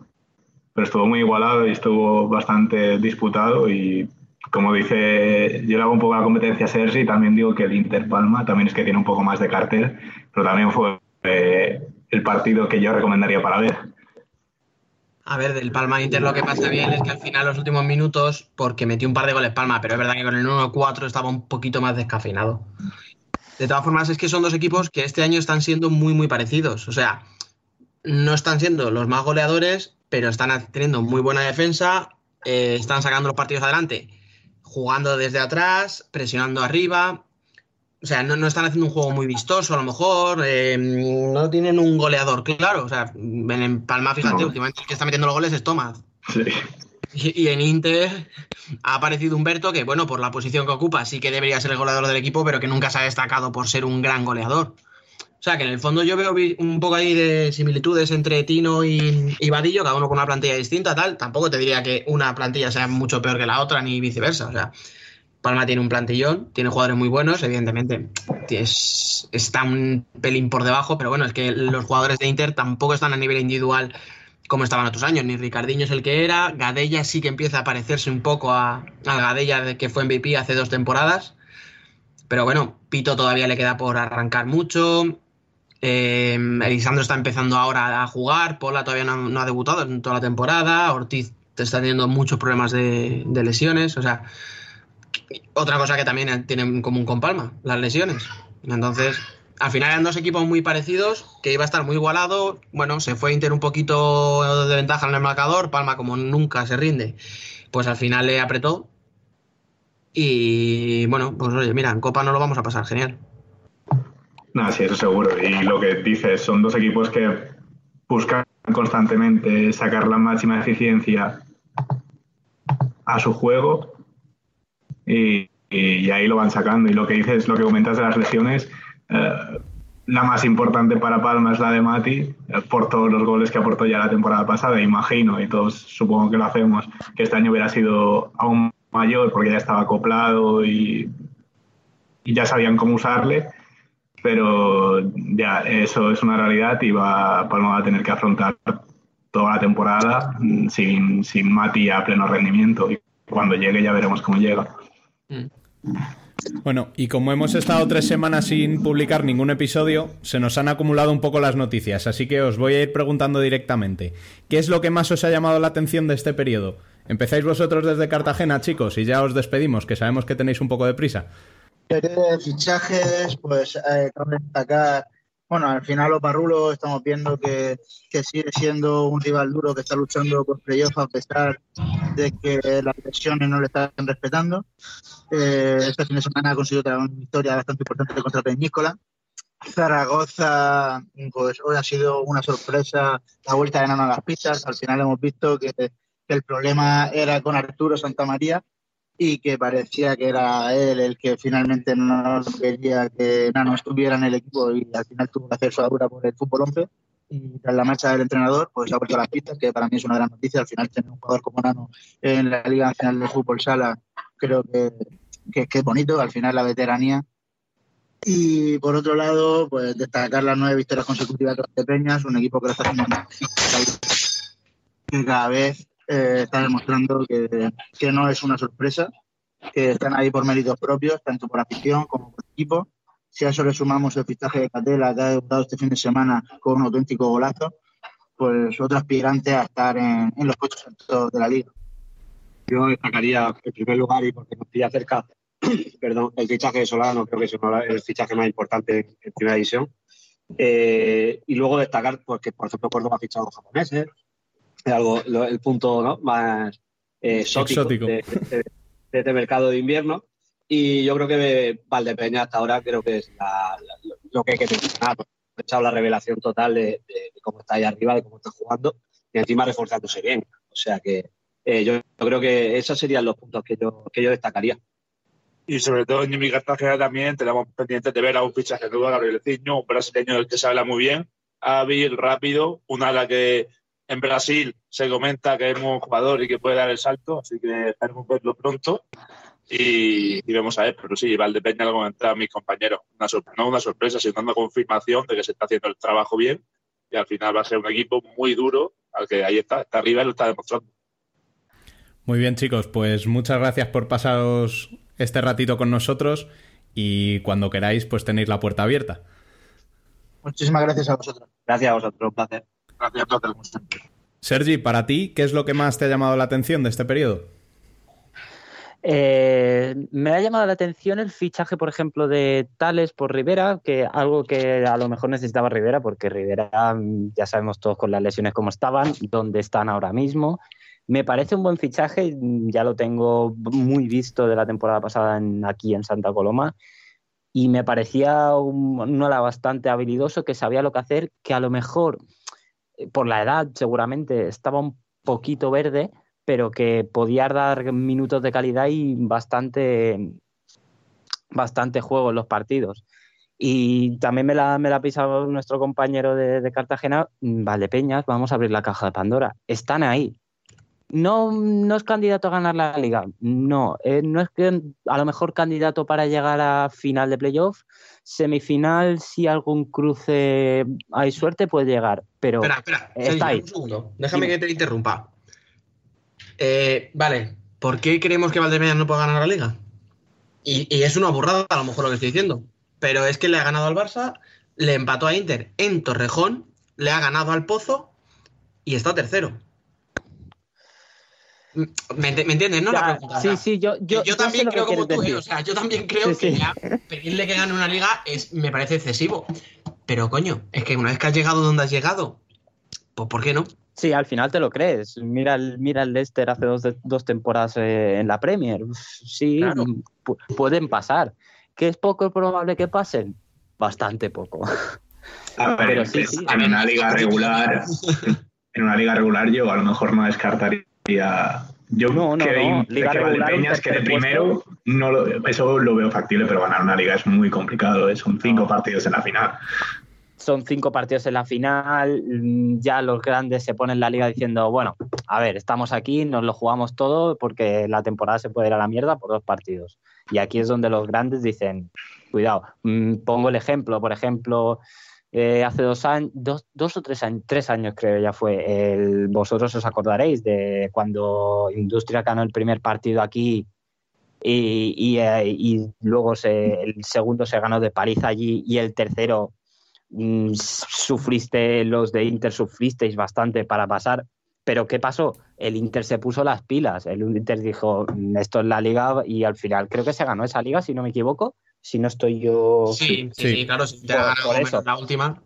pero estuvo muy igualado y estuvo bastante disputado y como dice, yo le hago un poco la competencia a Sergi, también digo que el Inter Palma también es que tiene un poco más de cartel, pero también fue eh, el partido que yo recomendaría para ver. A ver, del Palma Inter lo que pasa bien es que al final los últimos minutos, porque metió un par de goles Palma, pero es verdad que con el 1-4 estaba un poquito más descafeinado. De todas formas, es que son dos equipos que este año están siendo muy, muy parecidos. O sea, no están siendo los más goleadores, pero están teniendo muy buena defensa, eh, están sacando los partidos adelante, jugando desde atrás, presionando arriba. O sea, no, están haciendo un juego muy vistoso, a lo mejor. Eh, no tienen un goleador claro. O sea, en Palma, fíjate, últimamente el que está metiendo los goles es Tomás. Sí. Y, en Inter ha aparecido Humberto, que bueno, por la posición que ocupa, sí que debería ser el goleador del equipo, pero que nunca se ha destacado por ser un gran goleador. O sea que en el fondo yo veo un poco ahí de similitudes entre Tino y, y Vadillo, cada uno con una plantilla distinta, tal. Tampoco te diría que una plantilla sea mucho peor que la otra, ni viceversa. O sea, Palma tiene un plantillón, tiene jugadores muy buenos, evidentemente está un pelín por debajo, pero bueno, es que los jugadores de Inter tampoco están a nivel individual como estaban otros años, ni Ricardiño es el que era, Gadella sí que empieza a parecerse un poco a, a Gadella que fue MVP hace dos temporadas, pero bueno, Pito todavía le queda por arrancar mucho, eh, Elisandro está empezando ahora a jugar, Pola todavía no, ha debutado en toda la temporada, Ortiz está teniendo muchos problemas de, de, lesiones, o sea, otra cosa que también tiene en común con Palma, las lesiones. Entonces, al final eran dos equipos muy parecidos, que iba a estar muy igualado. Bueno, se fue Inter un poquito de ventaja en el marcador, Palma como nunca se rinde, pues al final le apretó. Y bueno, pues oye, mira, en Copa no lo vamos a pasar, genial. No, sí, eso seguro. Y lo que dices, son dos equipos que buscan constantemente sacar la máxima eficiencia a su juego y, ahí lo van sacando. Y lo que dices, lo que comentas de las lesiones, eh, la más importante para Palma es la de Mati, eh, por todos los goles que aportó ya la temporada pasada. Imagino, y todos supongo que lo hacemos, que este año hubiera sido aún mayor porque ya estaba acoplado y, y ya sabían cómo usarle. Pero ya, eso es una realidad y va, Palma va a tener que afrontar toda la temporada sin, sin Mati a pleno rendimiento. Y cuando llegue ya veremos cómo llega. Bueno, y como hemos estado tres semanas sin publicar ningún episodio, se nos han acumulado un poco las noticias, así que os voy a ir preguntando directamente. ¿Qué es lo que más os ha llamado la atención de este periodo? Empezáis vosotros desde Cartagena, chicos, y ya os despedimos, que sabemos que tenéis un poco de prisa. De fichajes, pues eh, bueno, al final Oparrulo estamos viendo que, que sigue siendo un rival duro que está luchando por playoff a pesar de que las lesiones no le están respetando. Eh, este fin de semana ha conseguido una victoria bastante importante contra Peñíscola. Zaragoza, pues hoy ha sido una sorpresa la vuelta de Nano a las pistas. Al final hemos visto que, que el problema era con Arturo Santamaría y que parecía que era él el que finalmente no quería que Nano estuviera en el equipo y al final tuvo que hacer su dura por el fútbol 11 y tras la marcha del entrenador pues ha vuelto a las pistas que para mí es una gran noticia. Al final tener un jugador como Nano en la Liga Nacional de Fútbol Sala creo que, que, que es bonito. Al final la veteranía. Y por otro lado pues destacar las nueve victorias consecutivas de Peñas un equipo que lo está haciendo que cada vez eh, está demostrando que, que, no es una sorpresa, que están ahí por méritos propios, tanto por afición como por equipo. Si a eso le sumamos el fichaje de Catela, que ha debutado este fin de semana con un auténtico golazo, pues otro aspirante a estar en, en los puestos altos de la liga. Yo destacaría en primer lugar, y porque nos pilla cerca, perdón, el fichaje de Solano, creo que es el fichaje más importante en, primera división. Eh, y luego destacar, porque por ejemplo Córdoba ha fichado japoneses, algo, lo, el punto ¿no? más eh, exótico, exótico. De, de, de, este mercado de invierno. Y yo creo que Valdepeña hasta ahora creo que es la, la, lo que hay que mencionar. Ha echado la revelación total de, cómo está ahí arriba, de cómo está jugando y encima reforzándose bien. O sea que eh, yo, yo, creo que esos serían los puntos que yo, que yo destacaría. Y sobre todo en mi Cartagena también tenemos pendientes de ver a un fichaje nuevo, Gabriel Ciño, un brasileño del que se habla muy bien, hábil, rápido, un ala que en Brasil se comenta que es un jugador y que puede dar el salto, así que esperemos verlo pronto y, y vamos a ver. Pero sí, Valdepeña lo comentaba mis compañeros, una no una sorpresa, sino una confirmación de que se está haciendo el trabajo bien y al final va a ser un equipo muy duro, al que ahí está, está arriba y lo está demostrando. Muy bien, chicos, pues muchas gracias por pasaros este ratito con nosotros y cuando queráis, pues tenéis la puerta abierta. Muchísimas gracias a vosotros. Gracias a vosotros, un placer. Gracias a todos. Sergi, para ti, ¿qué es lo que más te ha llamado la atención de este periodo? Eh, me ha llamado la atención el fichaje, por ejemplo, de Tales por Rivera, que algo que a lo mejor necesitaba Rivera, porque Rivera ya sabemos todos con las lesiones cómo estaban, dónde están ahora mismo. Me parece un buen fichaje, ya lo tengo muy visto de la temporada pasada en, aquí en Santa Coloma, y me parecía un, un ala bastante habilidoso que sabía lo que hacer, que a lo mejor por la edad seguramente estaba un poquito verde, pero que podía dar minutos de calidad y bastante, bastante juego en los partidos. Y también me la, me la ha pisado nuestro compañero de, Cartagena, Valdepeñas, vamos a abrir la caja de Pandora. Están ahí. No, no es candidato a ganar la liga, no. Eh, no es a lo mejor candidato para llegar a final de playoff. Semifinal, si algún cruce hay suerte, puede llegar. Pero espera, espera, está ahí. Un segundo. Déjame que te interrumpa. Eh, vale, ¿por qué creemos que Valdepeñas no puede ganar la liga? Y, y, es una burrada, a lo mejor lo que estoy diciendo. Pero es que le ha ganado al Barça, le empató a Inter en Torrejón, le ha ganado al Pozo y está tercero. ¿Me, ent- me entiendes, no? La Ya, pregunta, sí, sí, yo, yo, yo también creo que como tú, ¿eh? o sea, yo también creo Sí, que sí. ya pedirle que gane una liga es, me parece excesivo. Pero coño, es que una vez que has llegado donde has llegado, pues ¿por qué no? Sí, al final te lo crees. Mira el, mira el Leicester hace dos, dos temporadas eh, en la Premier. Sí, Claro. pu- pueden pasar. ¿Que es poco probable que pasen? Bastante poco. A ver, Pero sí, en- sí. en una liga regular, en una liga regular yo a lo mejor no descartaría. Yo No, no, que, no. Liga que Valdepeñas quede primero, no lo- eso lo veo factible, pero ganar una liga es muy complicado. ¿eh? Son cinco partidos en la final. Son cinco partidos en la final. mm, Ya los grandes se ponen en la liga diciendo, bueno, a ver, estamos aquí, nos lo jugamos todo porque la temporada se puede ir a la mierda por dos partidos. Y aquí es donde los grandes dicen, cuidado. Mm, Pongo el ejemplo, por ejemplo, eh, hace dos años, dos, o tres años, tres años creo ya fue, vosotros os acordaréis de cuando Industria ganó el primer partido aquí y, y, eh, y luego se- el segundo se ganó de paliza allí y el tercero mm, sufriste, los de Inter sufristeis bastante para pasar. Pero ¿qué pasó? El Inter se puso las pilas. El Inter dijo, "Mm, esto es la liga y al final creo que se ganó esa liga, si no me equivoco. Si no estoy yo... Sí, sí, sí, claro, si te Por- ha ganado eso. la última.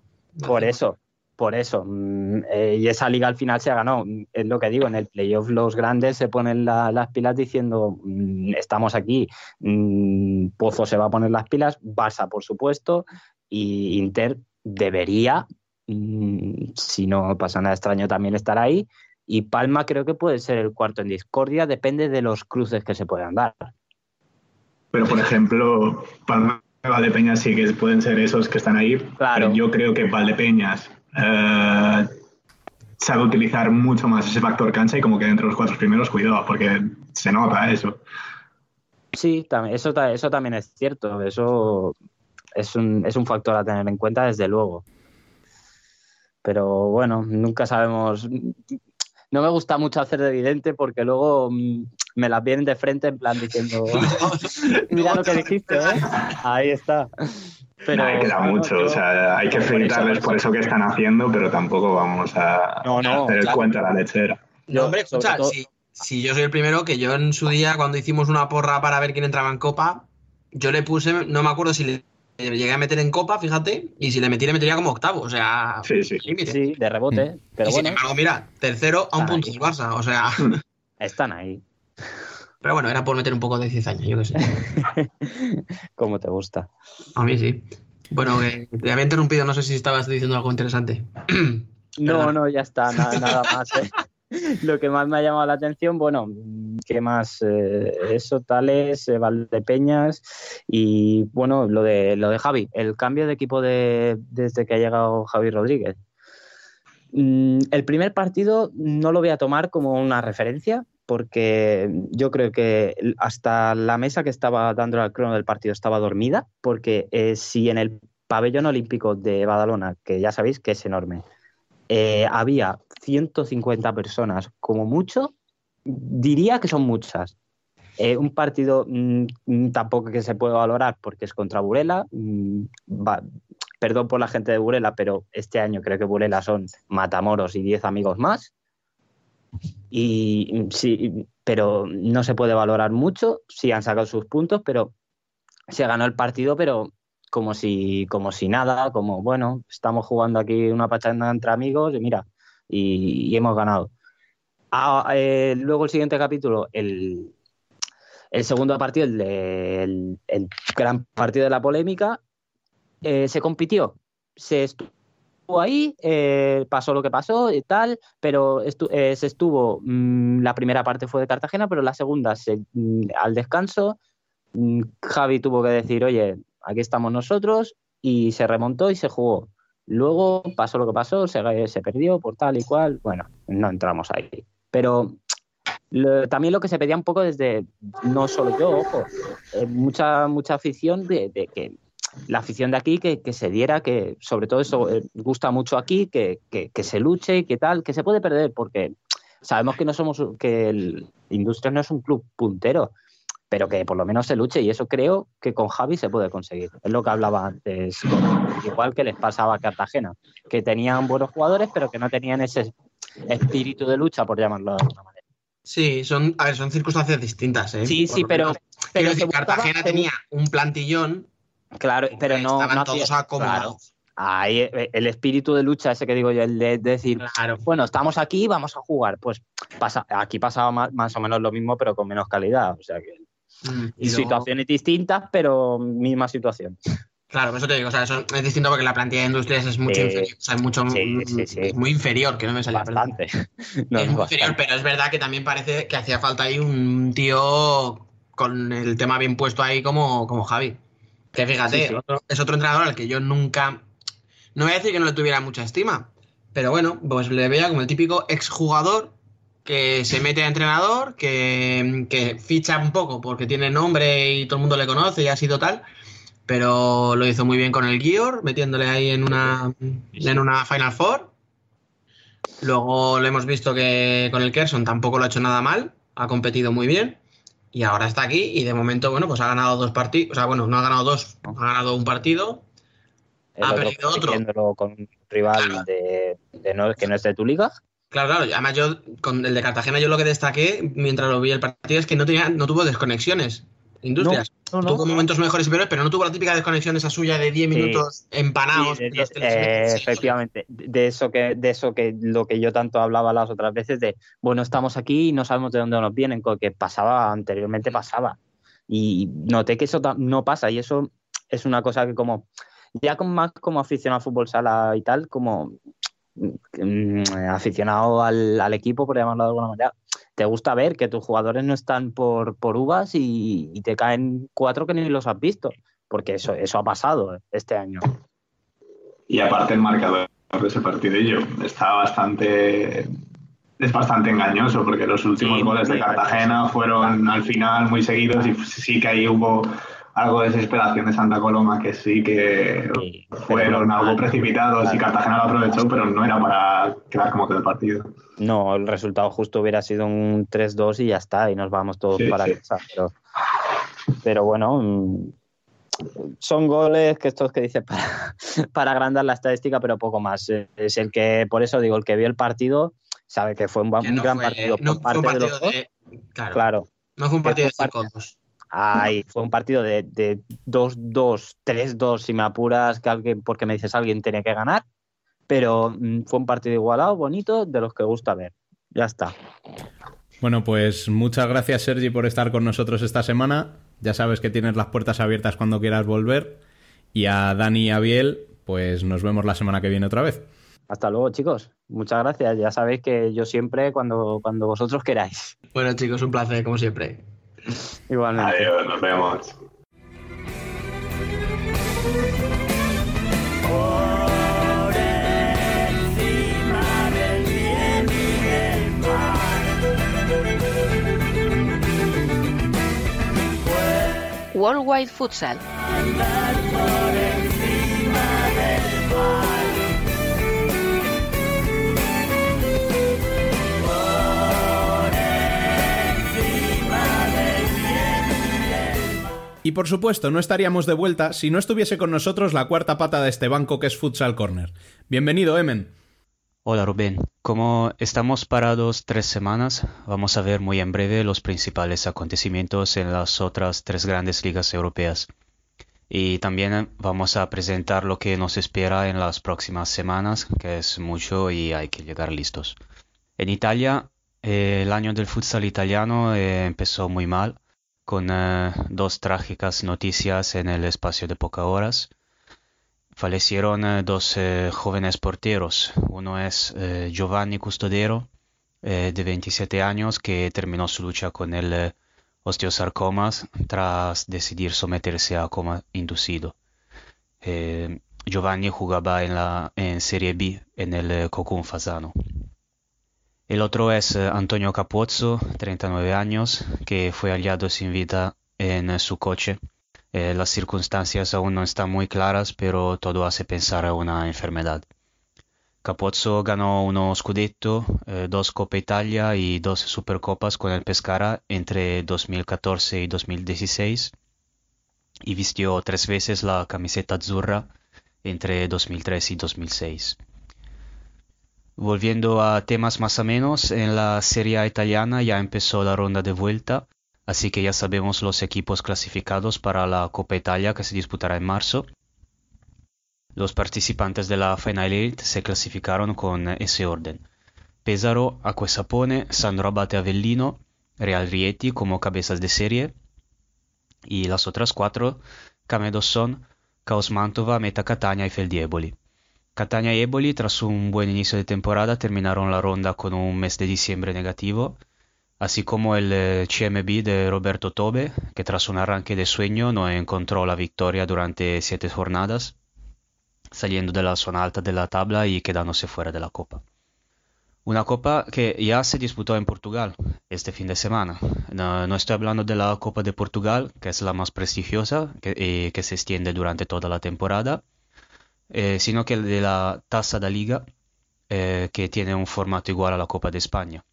Por eso, por eso. Mm, eh, y esa liga al final se ganó. Mm, Es lo que digo, en el playoff los grandes se ponen la- las pilas diciendo, mm, estamos aquí, mm, Pozo se va a poner las pilas, Barça por supuesto, y Inter debería, si no pasa nada extraño, también estar ahí. Y Palma creo que puede ser el cuarto en discordia, depende de los cruces que se puedan dar. Pero, por ejemplo, Palma y Valdepeñas sí que pueden ser esos que están ahí. Pero yo creo que Valdepeñas eh, sabe utilizar mucho más ese factor cancha y como que entre los cuatro primeros, cuidado, porque se nota eso. Sí, también, eso, eso también es cierto. Eso es un, es un factor a tener en cuenta, desde luego. Pero bueno, nunca sabemos. No me gusta mucho hacer de evidente porque luego mm, me las vienen de frente en plan diciendo, mira lo que dijiste, ¿eh? Ahí está. Pero Nah, queda bueno, mucho, yo- o sea, hay que por eso, felicitarles por eso. que están haciendo, pero tampoco vamos a, No, no, a hacer el claro. cuento a la lechera. No, hombre, escucha, todo- si, si yo soy el primero, que yo en su día, cuando hicimos una porra para ver quién entraba en Copa, yo le puse, no me acuerdo si le le llegué a meter en Copa, fíjate, y si le metí, le metería como octavo, o sea, Sí, sí. límite. Sí, de rebote. Pero y sin bueno, embargo, mira, tercero a un punto del Barça, o sea, están ahí, pero bueno, era por meter un poco de cizaña, yo qué sé. como te gusta. A mí sí. Bueno, que te había interrumpido, no sé si estabas diciendo algo interesante. No, no, ya está, nada, nada más. ¿eh? Lo que más me ha llamado la atención, bueno, ¿qué más? Eh, eso, Tales, eh, Valdepeñas y bueno, lo de lo de Javi, el cambio de equipo de, desde que ha llegado Javi Rodríguez. Mm, el primer partido no lo voy a tomar como una referencia porque yo creo que hasta la mesa que estaba dando al crono del partido estaba dormida, porque eh, si en el pabellón olímpico de Badalona, que ya sabéis que es enorme, eh, había 150 personas, como mucho, diría que son muchas. Eh, un partido mm, mm, tampoco que se puede valorar porque es contra Burela. mm, perdón por la gente de Burela, pero este año creo que Burela son Matamoros y 10 amigos más. Y sí, pero no se puede valorar mucho. Sí han sacado sus puntos, pero se ganó el partido, pero como si, como si nada, como bueno, estamos jugando aquí una pachanga entre amigos y mira, y, hemos ganado. Ah, eh, luego el siguiente capítulo, el, el segundo partido, el, el- gran partido de la polémica, eh, se compitió, se ahí, eh, pasó lo que pasó y tal, pero estu- eh, se estuvo, mm, la primera parte fue de Cartagena, pero la segunda, se- mm, al descanso, mm, Javi tuvo que decir, oye, aquí estamos nosotros, y se remontó y se jugó. Luego pasó lo que pasó, se, se perdió por tal y cual, bueno, no entramos ahí. Pero también lo que se pedía un poco desde, no solo yo, ojo, eh, mucha, mucha afición de que la afición de aquí que, que se diera, que sobre todo eso eh, gusta mucho aquí, que, que- que se luche y que tal, que se puede perder porque sabemos que no somos, que el Industria no es un club puntero, pero que por lo menos se luche y eso creo que con Javi se puede conseguir. Es lo que hablaba antes, igual que les pasaba a Cartagena, que tenían buenos jugadores pero que no tenían ese espíritu de lucha, por llamarlo de alguna manera. Sí, son, a ver, son circunstancias distintas, ¿eh? Sí, sí, pero, pero pero Cartagena tenía un plantillón. Claro, pero no. Estaban no todos hacía- acomodados. claro. Ahí, eh, el espíritu de lucha, ese que digo yo, el de decir, bueno, estamos aquí, vamos a jugar. Pues pasa, aquí pasaba más, más o menos lo mismo, pero con menos calidad. O sea que. Mm, y luego- situaciones distintas, pero misma situación. Claro, por eso te digo, o sea, eso es distinto porque la plantilla de industrias es mucho inferior, o sea, es mucho Sí, sí, sí. es muy inferior, que no me. Bastante. No, es inferior, pero es verdad que también parece que hacía falta ahí un tío con el tema bien puesto ahí como, como Javi. Que fíjate, Sí, sí. otro- es otro entrenador al que yo nunca, no voy a decir que no le tuviera mucha estima, pero bueno, pues le veía como el típico exjugador que se mete a entrenador, que, que ficha un poco porque tiene nombre y todo el mundo le conoce y ha sido tal, pero lo hizo muy bien con el Gior, metiéndole ahí en una, en una Final Four. Luego lo hemos visto que con el Kerson tampoco lo ha hecho nada mal, ha competido muy bien y ahora está aquí y de momento, bueno, pues ha ganado dos partidos, o sea, bueno, no ha ganado dos, ha ganado un partido, El ha otro perdido otro. con un rival de, de no, que no es de tu liga. Claro, claro, además yo con el de Cartagena yo lo que destaqué mientras lo vi el partido es que no tenía, no tuvo desconexiones. Industrias. No, no, no. Tuvo momentos mejores y peores, pero no tuvo la típica desconexión esa suya de 10 Sí. minutos empanados. Sí, de- y los que les eh, efectivamente, de eso que, de eso que lo que yo tanto hablaba las otras veces de bueno, estamos aquí y no sabemos de dónde nos vienen, co- que pasaba anteriormente pasaba. Y noté que eso no pasa, y eso es una cosa que como, ya con más como aficionado al fútbol sala y tal, como mm, aficionado al, al equipo, por llamarlo de alguna manera, te gusta ver que tus jugadores no están por, por uvas y, y te caen cuatro que ni los has visto, porque eso, eso ha pasado este año. Y aparte el marcador de ese partidillo está bastante es bastante engañoso porque los últimos Sí, goles de Cartagena fueron al final muy seguidos y sí que ahí hubo algo de desesperación de Santa Coloma que sí que fueron algo precipitados y Cartagena lo aprovechó pero no era para quedar como quedó el partido. No, el resultado justo hubiera sido un 3-2 y ya está, y nos vamos todos Sí, para sí. casa. Pero, pero bueno, mm, son goles que estos que dice para, para agrandar la estadística, pero poco más. Eh, Es el que, por eso digo, el que vio el partido sabe que fue un, Que no gran fue- partido no por fue un parte de partido los dos. claro, Claro. no fue un partido de 5-2. Ay, fue un partido de, de 2-2, 3-2, si me apuras, que alguien, porque me dices alguien tiene que ganar. Pero mm, fue un partido igualado, bonito, de los que gusta ver. Ya está. Bueno, pues muchas gracias Sergi por estar con nosotros esta semana. Ya sabes que tienes las puertas abiertas cuando quieras volver. Y a Dani y a Biel, pues nos vemos la semana que viene otra vez. Hasta luego, chicos. Muchas gracias. Ya sabéis que yo siempre, cuando, cuando vosotros queráis. Bueno, chicos, un placer, como siempre. Igualmente. Adiós, nos vemos. Worldwide Futsal. Por supuesto, no estaríamos de vuelta si no estuviese con nosotros la cuarta pata de este banco que es Futsal Corner. Bienvenido, Emen. Hola Rubén, como estamos parados tres semanas, vamos a ver muy en breve los principales acontecimientos en las otras tres grandes ligas europeas. Y también vamos a presentar lo que nos espera en las próximas semanas, que es mucho y hay que llegar listos. En Italia, eh, el año del futsal italiano eh, empezó muy mal, con eh, dos trágicas noticias en el espacio de pocas horas. Fallecieron eh, dos eh, jóvenes porteros. Uno es Giovanni Custodero, de 27 años, que terminó su lucha con el osteosarcomas tras decidir someterse a coma inducido. Giovanni jugaba en la Serie B en el Cocún Fasano. El otro es eh, Antonio Capozzo, 39 años, que fue hallado sin vida en eh, su coche. Eh, las circunstancias aún no están muy claras, pero todo hace pensar a una enfermedad. Capozzo ganó uno Scudetto, dos Copa Italia y dos Supercopas con el Pescara entre 2014 y 2016 y vistió tres veces la camiseta azzurra entre 2003 y 2006. Volviendo a temas más o menos, en la Serie A italiana ya empezó la ronda de vuelta, así que ya sabemos los equipos clasificados para la Copa Italia que se disputará en marzo. Los participantes de la Final Eight se clasificaron con ese orden. Pesaro, Acquesapone, Sandro Abate Avellino, Real Rieti como cabezas de serie y las otras cuatro, Camedos son Caos Mantova, Meta Catania y Feldieboli. Catania y Eboli, tras un buen inicio de temporada, terminaron la ronda con un mes de diciembre negativo, así como el eh, CMB de Roberto Tobe, que tras un arranque de sueño no encontró la victoria durante siete jornadas, saliendo de la zona alta de la tabla y quedándose fuera de la Copa. Una Copa que ya se disputó en Portugal este fin de semana. No, estoy hablando de la Copa de Portugal, que es la más prestigiosa y eh, que se extiende durante toda la temporada, eh, sino que de la Tasa de Liga, eh, que tiene un formato igual a la Copa de España.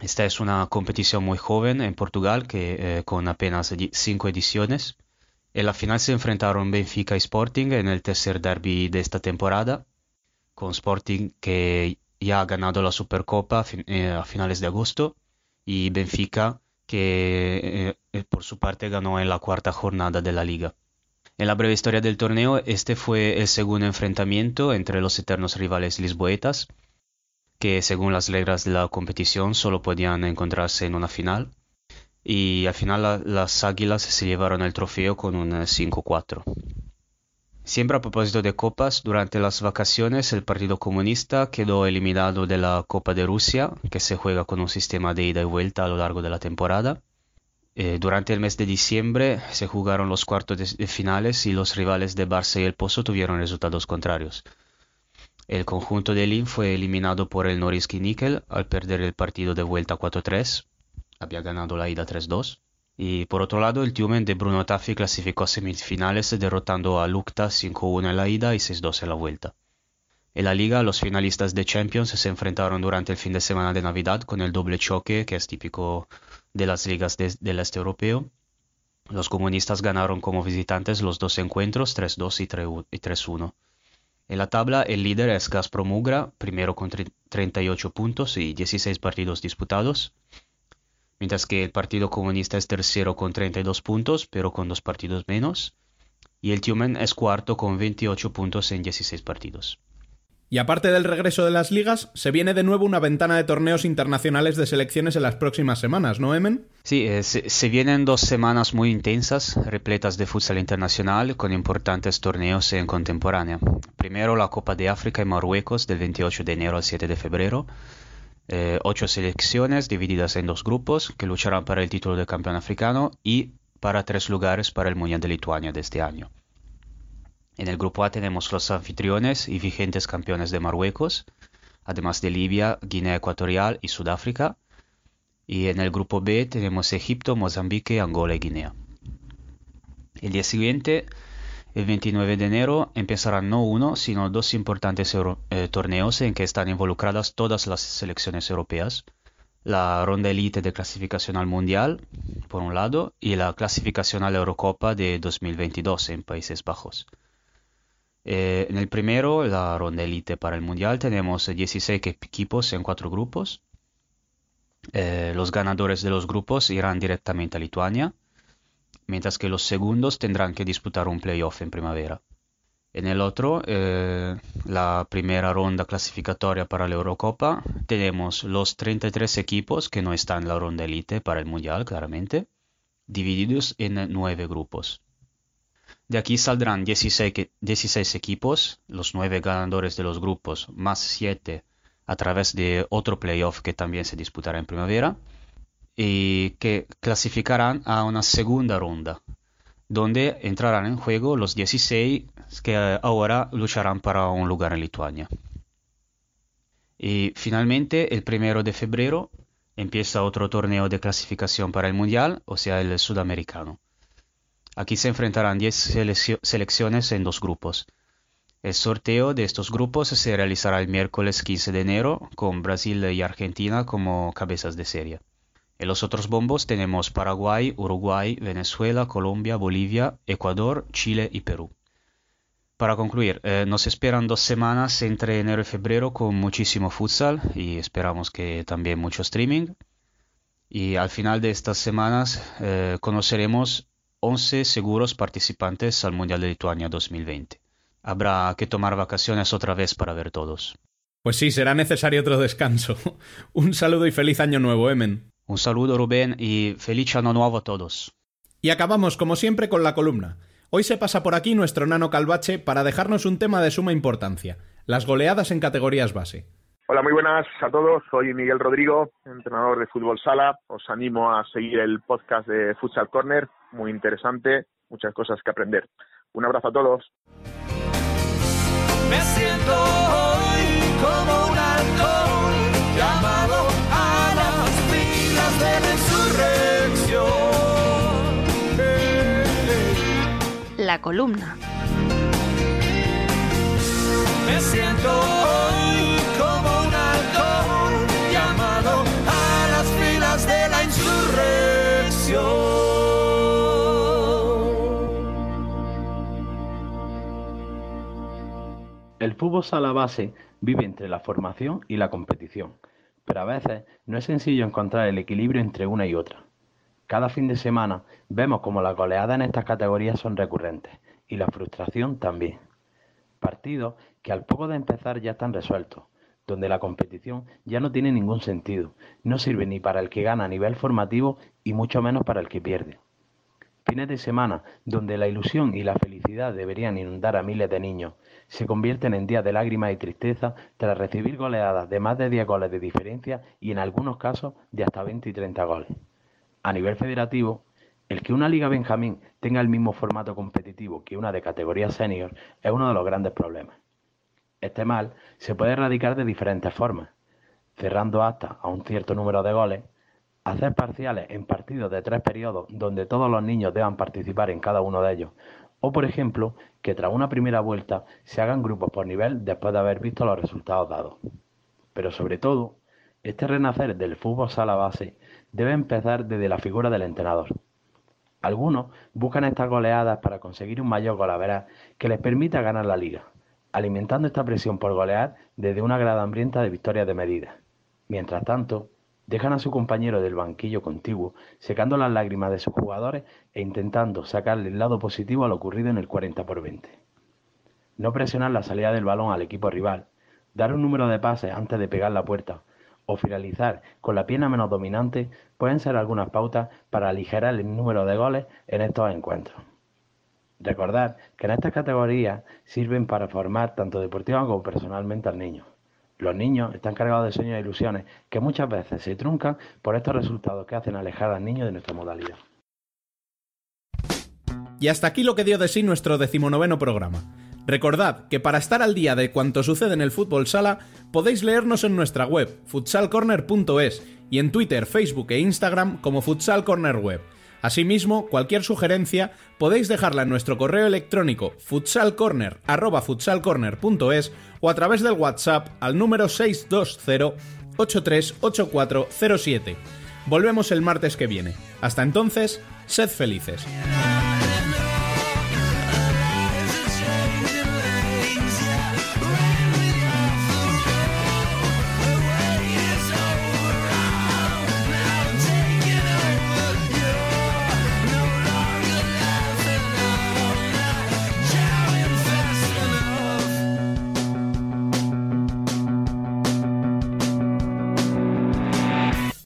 Esta es una competición muy joven en Portugal, que eh, con apenas cinco ediciones. En la final se enfrentaron Benfica y Sporting en el tercer derby de esta temporada, con Sporting que ya ha ganado la Supercopa a finales de agosto y Benfica que por su parte ganó en la cuarta jornada de la liga. En la breve historia del torneo, este fue el segundo enfrentamiento entre los eternos rivales lisboetas, que según las reglas de la competición solo podían encontrarse en una final. Y al final las Águilas se llevaron el trofeo con un 5-4. Siempre a propósito de copas, durante las vacaciones el Partido Comunista quedó eliminado de la Copa de Rusia, que se juega con un sistema de ida y vuelta a lo largo de la temporada. Eh, durante el mes de diciembre se jugaron los cuartos de, finales y los rivales de Barça y el Pozo tuvieron resultados contrarios. El conjunto de Lin fue eliminado por el Norilski Nickel al perder el partido de vuelta 4-3. Había ganado la ida 3-2. Y por otro lado, el Tiumen de Bruno Taffi clasificó a semifinales derrotando a Lukta 5-1 en la ida y 6-2 en la vuelta. En la liga, los finalistas de Champions se enfrentaron durante el fin de semana de Navidad con el doble choque que es típico de las ligas del este europeo. Los comunistas ganaron como visitantes los dos encuentros 3-2 y 3-1. En la tabla el líder es Gazprom Ugra, primero con 38 puntos y 16 partidos disputados, mientras que el Partido Comunista es tercero con 32 puntos, pero con dos partidos menos, y el Tiumen es cuarto con 28 puntos en 16 partidos. Y aparte del regreso de las ligas, se viene de nuevo una ventana de torneos internacionales de selecciones en las próximas semanas, ¿no, Emen? Sí, eh, se, vienen dos semanas muy intensas, repletas de futsal internacional, con importantes torneos en contemporánea. Primero la Copa de África en Marruecos del 28 de enero al 7 de febrero. Eh, ocho selecciones divididas en dos grupos que lucharán para el título de campeón africano y para tres lugares para el Mundial de Lituania de este año. En el grupo A tenemos los anfitriones y vigentes campeones de Marruecos, además de Libia, Guinea Ecuatorial y Sudáfrica. Y en el grupo B tenemos Egipto, Mozambique, Angola y Guinea. El día siguiente, el 29 de enero, empezarán no uno, sino dos importantes eh, torneos en que están involucradas todas las selecciones europeas. La ronda elite de clasificación al Mundial, por un lado, y la clasificación a la Eurocopa de 2022 en Países Bajos. Eh, en el primero, la ronda elite para el mundial, tenemos 16 equipos en cuatro grupos. Eh, los ganadores de los grupos irán directamente a Lituania, mientras que los segundos tendrán que disputar un playoff en primavera. En el otro, eh, la primera ronda clasificatoria para la Eurocopa, tenemos los 33 equipos que no están en la ronda elite para el Mundial, claramente, divididos en nueve grupos. De aquí saldrán 16, equipos, los 9 ganadores de los grupos, más 7 a través de otro playoff que también se disputará en primavera, y que clasificarán a una segunda ronda, donde entrarán en juego los 16 que ahora lucharán para un lugar en Lituania. Y finalmente, el primero de febrero, empieza otro torneo de clasificación para el Mundial, o sea, el sudamericano. Aquí se enfrentarán 10 selecciones en dos grupos. El sorteo de estos grupos se realizará el miércoles 15 de enero con Brasil y Argentina como cabezas de serie. En los otros bombos tenemos Paraguay, Uruguay, Venezuela, Colombia, Bolivia, Ecuador, Chile y Perú. para concluir, eh, nos esperan dos semanas entre enero y febrero con muchísimo futsal y esperamos que también mucho streaming. Y al final de estas semanas eh, conoceremos 11 seguros participantes al Mundial de Lituania 2020. Habrá que tomar vacaciones otra vez para ver todos. Pues sí, será necesario otro descanso. Un saludo y feliz año nuevo, Emen. Un saludo, Rubén, y feliz año nuevo a todos. Y acabamos, como siempre, con la columna. Hoy se pasa por aquí nuestro nano Calvache para dejarnos un tema de suma importancia, las goleadas en categorías base. Hola, muy buenas a todos. Soy Miguel Rodrigo, entrenador de fútbol sala. Os animo a seguir el podcast de Futsal Corner, muy interesante, muchas cosas que aprender. Un abrazo a todos. Me siento hoy como un halcón llamado a las filas de la insurrección. La columna. Me siento hoy El fútbol sala base vive entre la formación y la competición, pero a veces no es sencillo encontrar el equilibrio entre una y otra. Cada fin de semana vemos como las goleadas en estas categorías son recurrentes y la frustración también. Partidos que al poco de empezar ya están resueltos, donde la competición ya no tiene ningún sentido, no sirve ni para el que gana a nivel formativo y mucho menos para el que pierde. Fines de semana donde la ilusión y la felicidad deberían inundar a miles de niños, se convierten en días de lágrimas y tristeza tras recibir goleadas de más de 10 goles de diferencia y en algunos casos de hasta 20 y 30 goles. A nivel federativo, el que una liga Benjamín tenga el mismo formato competitivo que una de categoría senior es uno de los grandes problemas. Este mal se puede erradicar de diferentes formas, cerrando hasta a un cierto número de goles, hacer parciales en partidos de tres periodos donde todos los niños deban participar en cada uno de ellos, o por ejemplo, que tras una primera vuelta se hagan grupos por nivel después de haber visto los resultados dados. Pero sobre todo, este renacer del fútbol sala base debe empezar desde la figura del entrenador. Algunos buscan estas goleadas para conseguir un mayor golaveras que les permita ganar la liga, alimentando esta presión por golear desde una grada hambrienta de victorias de medida. Mientras tanto, dejan a su compañero del banquillo contiguo secando las lágrimas de sus jugadores e intentando sacarle el lado positivo a lo ocurrido en el 40 por 20. No presionar la salida del balón al equipo rival, dar un número de pases antes de pegar la puerta o finalizar con la pierna menos dominante pueden ser algunas pautas para aligerar el número de goles en estos encuentros. Recordar que en estas categorías sirven para formar tanto deportiva como personalmente al niño. Los niños están cargados de sueños e ilusiones que muchas veces se truncan por estos resultados que hacen alejar al niño de nuestra modalidad. Y hasta aquí lo que dio de sí nuestro decimonoveno programa. Recordad que para estar al día de cuanto sucede en el fútbol sala, podéis leernos en nuestra web, futsalcorner.es, y en Twitter, Facebook e Instagram como Futsal Corner Web. Asimismo, cualquier sugerencia podéis dejarla en nuestro correo electrónico futsalcorner.futsalcorner.es o a través del WhatsApp al número 620 838407. Volvemos el martes que viene. Hasta entonces, sed felices.